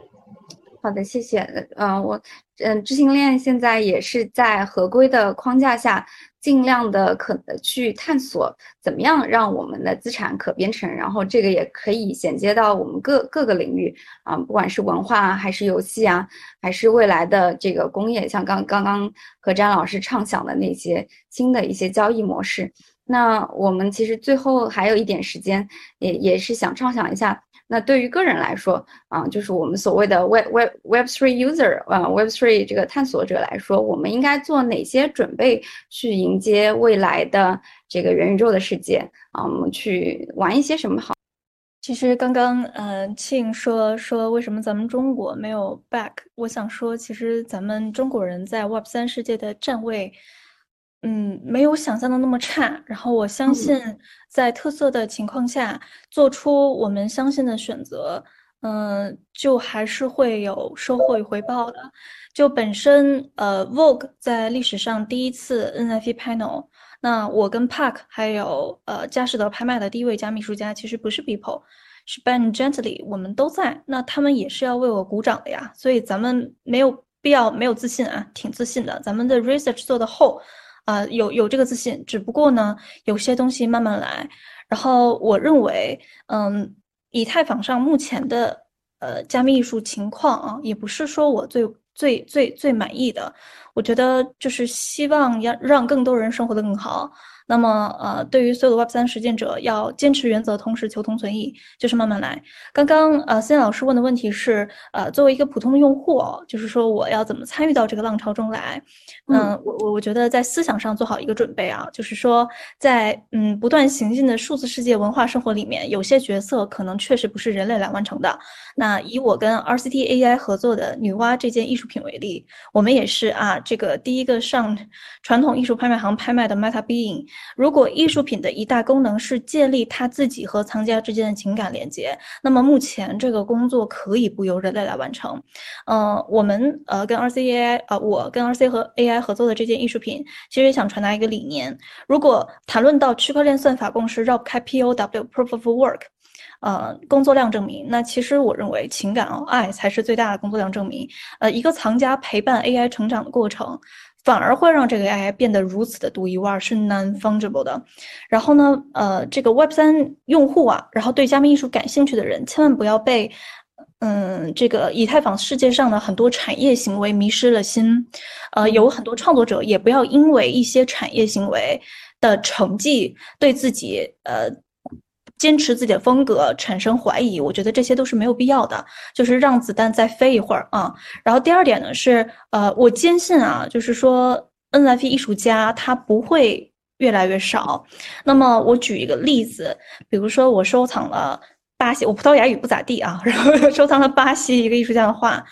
Speaker 2: 好的，谢谢。呃，我嗯，知行链现在也是在合规的框架下，尽量的可去探索怎么样让我们的资产可编程，然后这个也可以衔接到我们各各个领域啊，不管是文化还是游戏啊，还是未来的这个工业，像刚刚刚何詹老师畅想的那些新的一些交易模式。那我们其实最后还有一点时间，也也是想畅想一下。那对于个人来说，啊，就是我们所谓的 Web Web Web Three User 啊，Web Three 这个探索者来说，我们应该做哪些准备去迎接未来的这个元宇宙的世界啊？我们去玩一些什么好？
Speaker 3: 其实刚刚呃庆说说为什么咱们中国没有 back，我想说，其实咱们中国人在 Web 三世界的站位。嗯，没有想象的那么差。然后我相信，在特色的情况下，做出我们相信的选择，嗯，就还是会有收获与回报的。就本身，呃，Vogue 在历史上第一次 NFT panel，那我跟 Park 还有呃佳士得拍卖的第一位加密术家，其实不是 People，是 Ben Gently，我们都在。那他们也是要为我鼓掌的呀。所以咱们没有必要没有自信啊，挺自信的。咱们的 research 做的厚。啊，有有这个自信，只不过呢，有些东西慢慢来。然后我认为，嗯，以太坊上目前的呃加密艺术情况啊，也不是说我最最最最满意的。我觉得就是希望要让更多人生活得更好。那么，呃，对于所有的 Web 三实践者，要坚持原则，同时求同存异，就是慢慢来。刚刚，呃，森老师问的问题是，呃，作为一个普通的用户，就是说我要怎么参与到这个浪潮中来？嗯，我我我觉得在思想上做好一个准备啊，就是说在嗯不断行进的数字世界文化生活里面，有些角色可能确实不是人类来完成的。那以我跟 RCT AI 合作的女娲这件艺术品为例，我们也是啊，这个第一个上传统艺术拍卖行拍卖的 Meta Being。如果艺术品的一大功能是建立他自己和藏家之间的情感连接，那么目前这个工作可以不由人类来完成。嗯，我们呃跟 RCAI 啊，我跟 RC 和 AI 合作的这件艺术品，其实也想传达一个理念：如果谈论到区块链算法共识绕不开 POW Proof of Work，呃，工作量证明，那其实我认为情感哦，爱才是最大的工作量证明。呃，一个藏家陪伴 AI 成长的过程。反而会让这个 AI 变得如此的独一无二，是 non-fungible 的。然后呢，呃，这个 Web 三用户啊，然后对加密艺术感兴趣的人，千万不要被，嗯，这个以太坊世界上的很多产业行为迷失了心。呃，有很多创作者也不要因为一些产业行为的成绩对自己呃。坚持自己的风格，产生怀疑，我觉得这些都是没有必要的。就是让子弹再飞一会儿啊。然后第二点呢是，呃，我坚信啊，就是说 NFT 艺术家他不会越来越少。那么我举一个例子，比如说我收藏了巴西，我葡萄牙语不咋地啊，[LAUGHS] 然后收藏了巴西一个艺术家的画，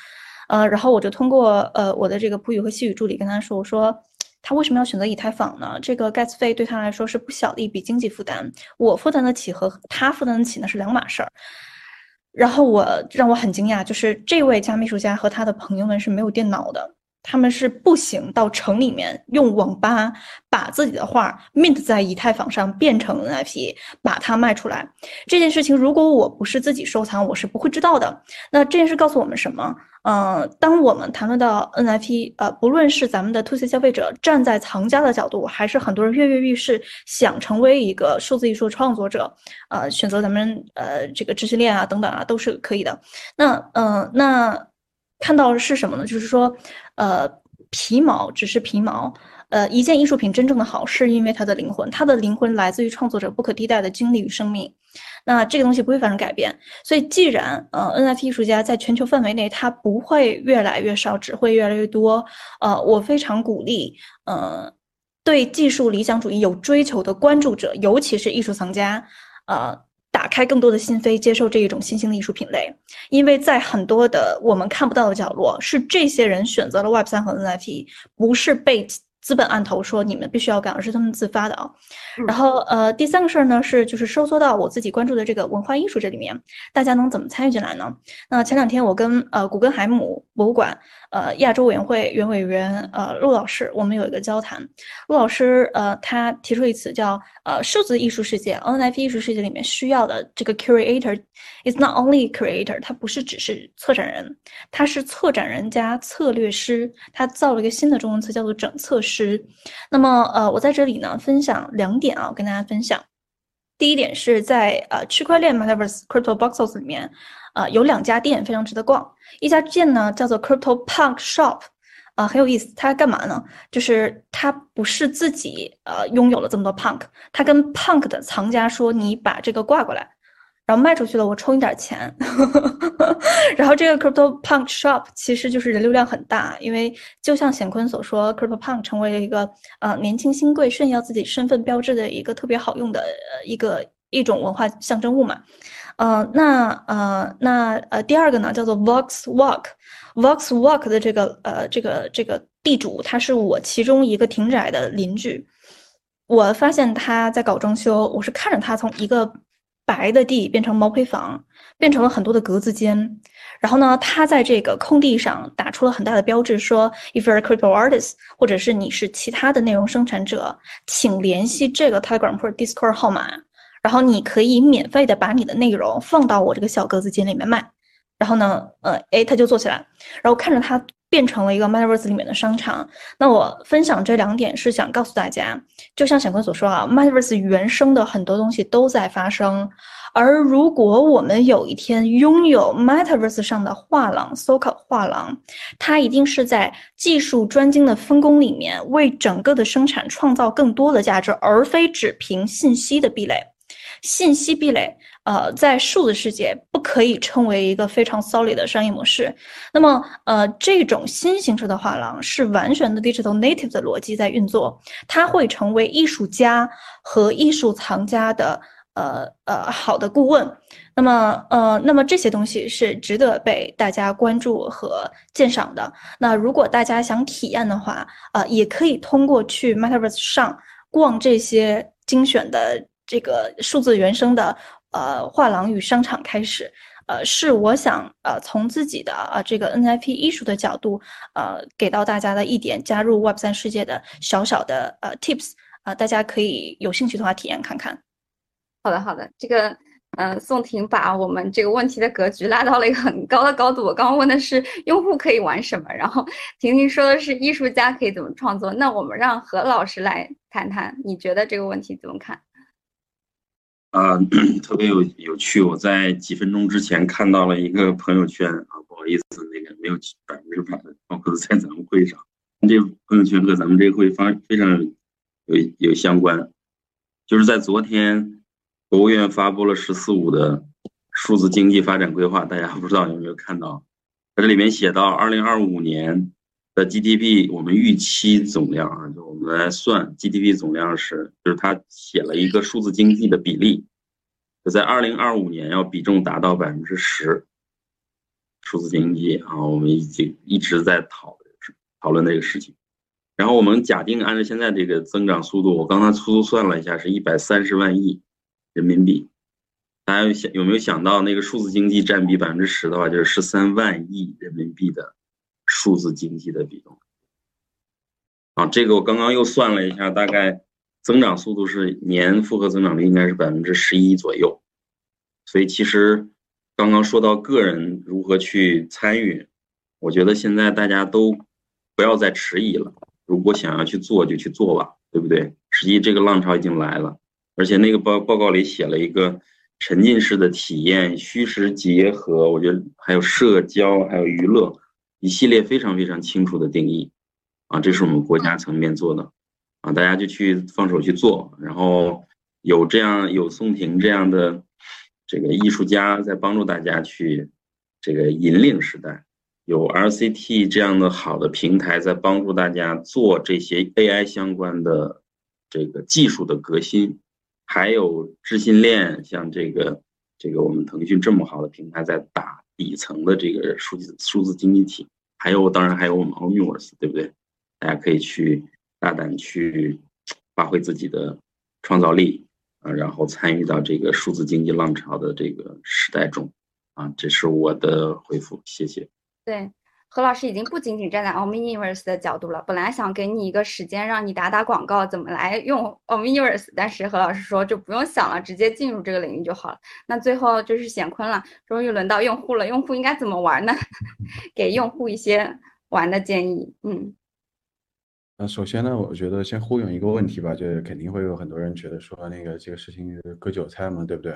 Speaker 3: 呃，然后我就通过呃我的这个葡语和西语助理跟他说，我说。他为什么要选择以太坊呢？这个 gas 费对他来说是不小的一笔经济负担，我负担得起和他负担得起呢是两码事儿。然后我让我很惊讶，就是这位加密艺术家和他的朋友们是没有电脑的。他们是步行到城里面，用网吧把自己的画 mint 在以太坊上变成 NFT，把它卖出来。这件事情如果我不是自己收藏，我是不会知道的。那这件事告诉我们什么？嗯，当我们谈论到 NFT，呃，不论是咱们的 to C 消费者站在藏家的角度，还是很多人跃跃欲试想成为一个数字艺术创作者，呃，选择咱们呃这个知识链啊等等啊都是可以的。那嗯，那。看到的是什么呢？就是说，呃，皮毛只是皮毛，呃，一件艺术品真正的好，是因为它的灵魂，它的灵魂来自于创作者不可替代的经历与生命。那这个东西不会发生改变。所以，既然呃，NFT 艺术家在全球范围内，它不会越来越少，只会越来越多。呃，我非常鼓励，呃，对技术理想主义有追求的关注者，尤其是艺术藏家，呃。打开更多的心扉，接受这一种新兴的艺术品类，因为在很多的我们看不到的角落，是这些人选择了 Web 三和 NFT，不是被。资本按头说你们必须要干，而是他们自发的啊。然后呃，第三个事儿呢是就是收缩到我自己关注的这个文化艺术这里面，大家能怎么参与进来呢？那前两天我跟呃古根海姆博物馆呃亚洲委员会原委员呃陆老师，我们有一个交谈。陆老师呃他提出一词叫呃数字艺术世界 NFT 艺术世界里面需要的这个 curator is not only creator，他不是只是策展人，他是策展人加策略师，他造了一个新的中文词叫做整策师。那么呃，我在这里呢分享两点啊，跟大家分享。第一点是在呃区块链 Metaverse Crypto Boxes 里面，呃有两家店非常值得逛。一家店呢叫做 Crypto Punk Shop，啊很有意思，它干嘛呢？就是它不是自己呃拥有了这么多 Punk，它跟 Punk 的藏家说，你把这个挂过来。然后卖出去了，我充一点钱。[LAUGHS] 然后这个 Crypto Punk Shop 其实就是人流量很大，因为就像显坤所说，Crypto Punk 成为了一个呃年轻新贵炫耀自己身份标志的一个特别好用的一个一种文化象征物嘛。呃，那呃那呃第二个呢叫做 Vox Walk，Vox Walk 的这个呃这个这个地主他是我其中一个挺窄的邻居，我发现他在搞装修，我是看着他从一个。白的地变成毛坯房，变成了很多的格子间。然后呢，他在这个空地上打出了很大的标志，说 “If you're a crypto artist，或者是你是其他的内容生产者，请联系这个 Telegram 或者 Discord 号码，然后你可以免费的把你的内容放到我这个小格子间里面卖。”然后呢，呃，哎，他就做起来。然后看着他变成了一个 Metaverse 里面的商场。那我分享这两点是想告诉大家，就像小坤所说啊，Metaverse 原生的很多东西都在发生。而如果我们有一天拥有 Metaverse 上的画廊，SoCal 画廊，它一定是在技术专精的分工里面，为整个的生产创造更多的价值，而非只凭信息的壁垒。信息壁垒，呃，在数字世界不可以称为一个非常 solid 的商业模式。那么，呃，这种新形式的画廊是完全的 digital native 的逻辑在运作，它会成为艺术家和艺术藏家的呃呃好的顾问。那么，呃，那么这些东西是值得被大家关注和鉴赏的。那如果大家想体验的话，呃，也可以通过去 Metaverse 上逛这些精选的。这个数字原生的呃画廊与商场开始，呃，是我想呃从自己的呃这个 NFT 艺术的角度呃给到大家的一点加入 Web 三世界的小小的呃 tips 啊，大家可以有兴趣的话体验看看。
Speaker 2: 好的，好的，这个呃，宋婷把我们这个问题的格局拉到了一个很高的高度。我刚刚问的是用户可以玩什么，然后婷婷说的是艺术家可以怎么创作。那我们让何老师来谈谈，你觉得这个问题怎么看？
Speaker 4: 啊，特别有有趣。我在几分钟之前看到了一个朋友圈啊，不好意思，那个没有百分之百的，包括在咱们会上，这朋友圈和咱们这个会方非常有有相关。就是在昨天，国务院发布了“十四五”的数字经济发展规划，大家不知道有没有看到？在这里面写到，二零二五年的 GDP，我们预期总量啊，就我们来算 GDP 总量是，就是他写了一个数字经济的比例，就在二零二五年要比重达到百分之十。数字经济啊，我们已经一直在讨讨论这个事情。然后我们假定按照现在这个增长速度，我刚才粗粗算了一下，是一百三十万亿人民币。大家有想有没有想到，那个数字经济占比百分之十的话，就是十三万亿人民币的数字经济的比重。啊，这个我刚刚又算了一下，大概增长速度是年复合增长率应该是百分之十一左右。所以其实刚刚说到个人如何去参与，我觉得现在大家都不要再迟疑了。如果想要去做，就去做吧，对不对？实际这个浪潮已经来了，而且那个报报告里写了一个沉浸式的体验、虚实结合，我觉得还有社交、还有娱乐一系列非常非常清楚的定义，啊，这是我们国家层面做的，啊，大家就去放手去做，然后有这样有宋婷这样的这个艺术家在帮助大家去这个引领时代。有 RCT 这样的好的平台在帮助大家做这些 AI 相关的这个技术的革新，还有智信链，像这个这个我们腾讯这么好的平台在打底层的这个数字数字经济体，还有当然还有我们 Omniverse，对不对？大家可以去大胆去发挥自己的创造力啊，然后参与到这个数字经济浪潮的这个时代中啊，这是我的回复，谢谢。
Speaker 2: 对，何老师已经不仅仅站在 Omniverse 的角度了。本来想给你一个时间，让你打打广告，怎么来用 Omniverse，但是何老师说就不用想了，直接进入这个领域就好了。那最后就是显坤了，终于轮到用户了，用户应该怎么玩呢？[LAUGHS] 给用户一些玩的建议。嗯，
Speaker 5: 那首先呢，我觉得先呼应一个问题吧，就是肯定会有很多人觉得说那个这个事情割韭菜嘛，对不对？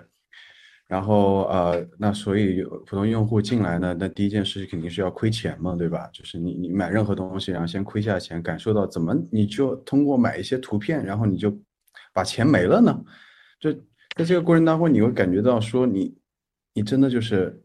Speaker 5: 然后呃，那所以普通用户进来呢，那第一件事肯定是要亏钱嘛，对吧？就是你你买任何东西，然后先亏下钱，感受到怎么你就通过买一些图片，然后你就把钱没了呢？就在这个过程当中，你会感觉到说你你真的就是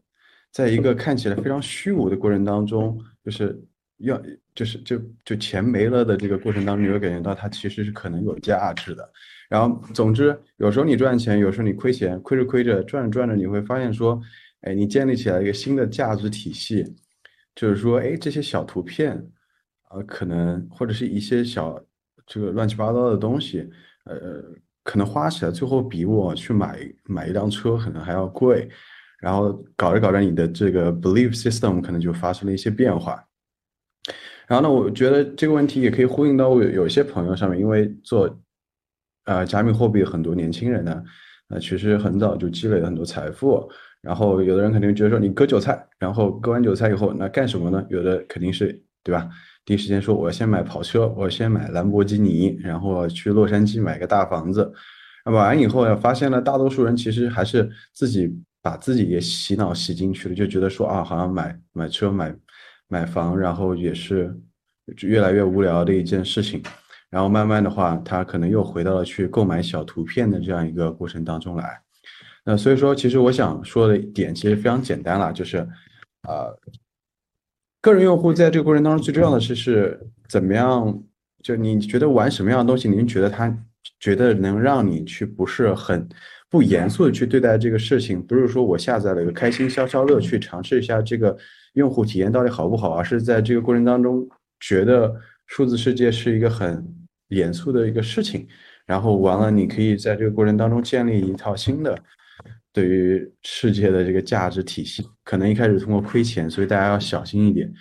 Speaker 5: 在一个看起来非常虚无的过程当中，就是要就是就就钱没了的这个过程当中，你会感觉到它其实是可能有价值的。然后，总之，有时候你赚钱，有时候你亏钱，亏着亏着，赚着赚着，你会发现说，哎，你建立起来一个新的价值体系，就是说，哎，这些小图片，呃，可能或者是一些小这个乱七八糟的东西，呃，可能花起来最后比我去买买一辆车可能还要贵，然后搞着搞着，你的这个 belief system 可能就发生了一些变化。然后呢，我觉得这个问题也可以呼应到有有些朋友上面，因为做。啊，加密货币很多年轻人呢，呃，其实很早就积累了很多财富。然后有的人肯定觉得说，你割韭菜，然后割完韭菜以后，那干什么呢？有的肯定是对吧？第一时间说，我要先买跑车，我要先买兰博基尼，然后去洛杉矶买个大房子。买完以后呢，发现了大多数人其实还是自己把自己也洗脑洗进去了，就觉得说啊，好像买买车买买房，然后也是越来越无聊的一件事情。然后慢慢的话，他可能又回到了去购买小图片的这样一个过程当中来。那所以说，其实我想说的点其实非常简单了，就是，呃，个人用户在这个过程当中最重要的是是怎么样？就你觉得玩什么样的东西，您觉得他觉得能让你去不是很不严肃的去对待这个事情？不是说我下载了一个开心消消乐去尝试一下这个用户体验到底好不好，而是在这个过程当中觉得数字世界是一个很。严肃的一个事情，然后完了，你可以在这个过程当中建立一套新的对于世界的这个价值体系。可能一开始通过亏钱，所以大家要小心一点。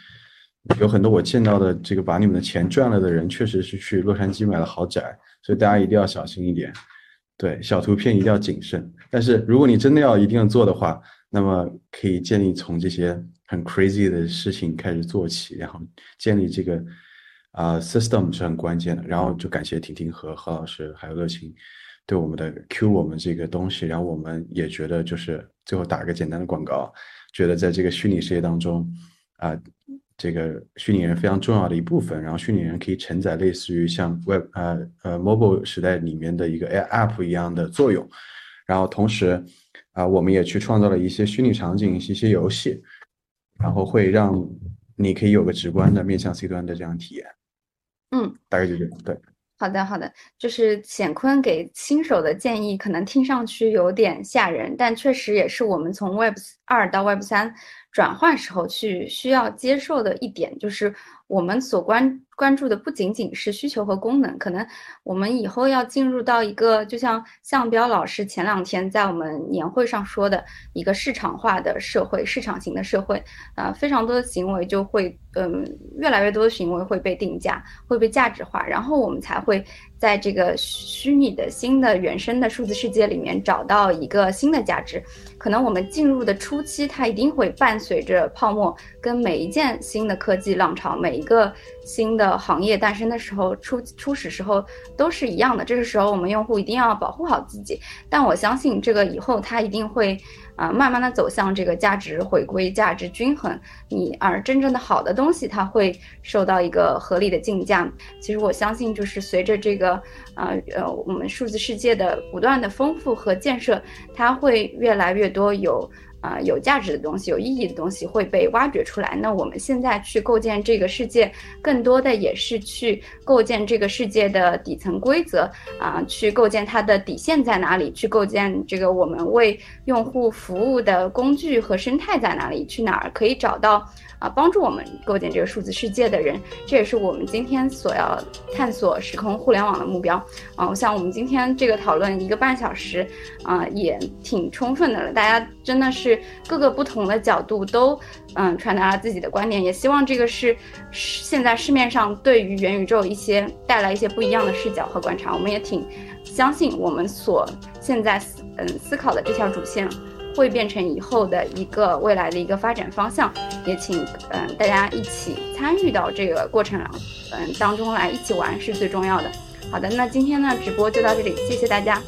Speaker 5: 有很多我见到的这个把你们的钱赚了的人，确实是去洛杉矶买了豪宅，所以大家一定要小心一点。对，小图片一定要谨慎。但是如果你真的要一定要做的话，那么可以建立从这些很 crazy 的事情开始做起，然后建立这个啊 system 是很关键的。然后就感谢婷婷和何老师还有乐清对我们的 Q 我们这个东西，然后我们也觉得就是最后打个简单的广告，觉得在这个虚拟世界当中啊。这个虚拟人非常重要的一部分，然后虚拟人可以承载类似于像 Web 呃呃 Mobile 时代里面的一个 App 一样的作用，然后同时啊，我们也去创造了一些虚拟场景、一些游戏，然后会让你可以有个直观的面向 C 端的这样体验。
Speaker 2: 嗯，
Speaker 5: 大概就这样。对，
Speaker 2: 好的好的，就是显坤给新手的建议，可能听上去有点吓人，但确实也是我们从 Web 二到 Web 三。转换时候去需要接受的一点就是，我们所关关注的不仅仅是需求和功能，可能我们以后要进入到一个，就像向彪老师前两天在我们年会上说的一个市场化的社会，市场型的社会，啊，非常多的行为就会，嗯，越来越多的行为会被定价，会被价值化，然后我们才会在这个虚拟的新的原生的数字世界里面找到一个新的价值。可能我们进入的初期，它一定会伴随着泡沫，跟每一件新的科技浪潮，每一个新的行业诞生的时候，初初始时候都是一样的。这个时候，我们用户一定要保护好自己。但我相信，这个以后它一定会。啊，慢慢的走向这个价值回归、价值均衡。你而真正的好的东西，它会受到一个合理的竞价。其实我相信，就是随着这个，呃呃，我们数字世界的不断的丰富和建设，它会越来越多有。啊，有价值的东西、有意义的东西会被挖掘出来。那我们现在去构建这个世界，更多的也是去构建这个世界的底层规则啊，去构建它的底线在哪里，去构建这个我们为用户服务的工具和生态在哪里，去哪儿可以找到。啊，帮助我们构建这个数字世界的人，这也是我们今天所要探索时空互联网的目标。啊，我想我们今天这个讨论一个半小时，啊，也挺充分的了。大家真的是各个不同的角度都，嗯，传达了自己的观点。也希望这个是现在市面上对于元宇宙一些带来一些不一样的视角和观察。我们也挺相信我们所现在思嗯思考的这条主线。会变成以后的一个未来的一个发展方向，也请嗯大家一起参与到这个过程嗯当中来，一起玩是最重要的。好的，那今天呢直播就到这里，谢谢大家。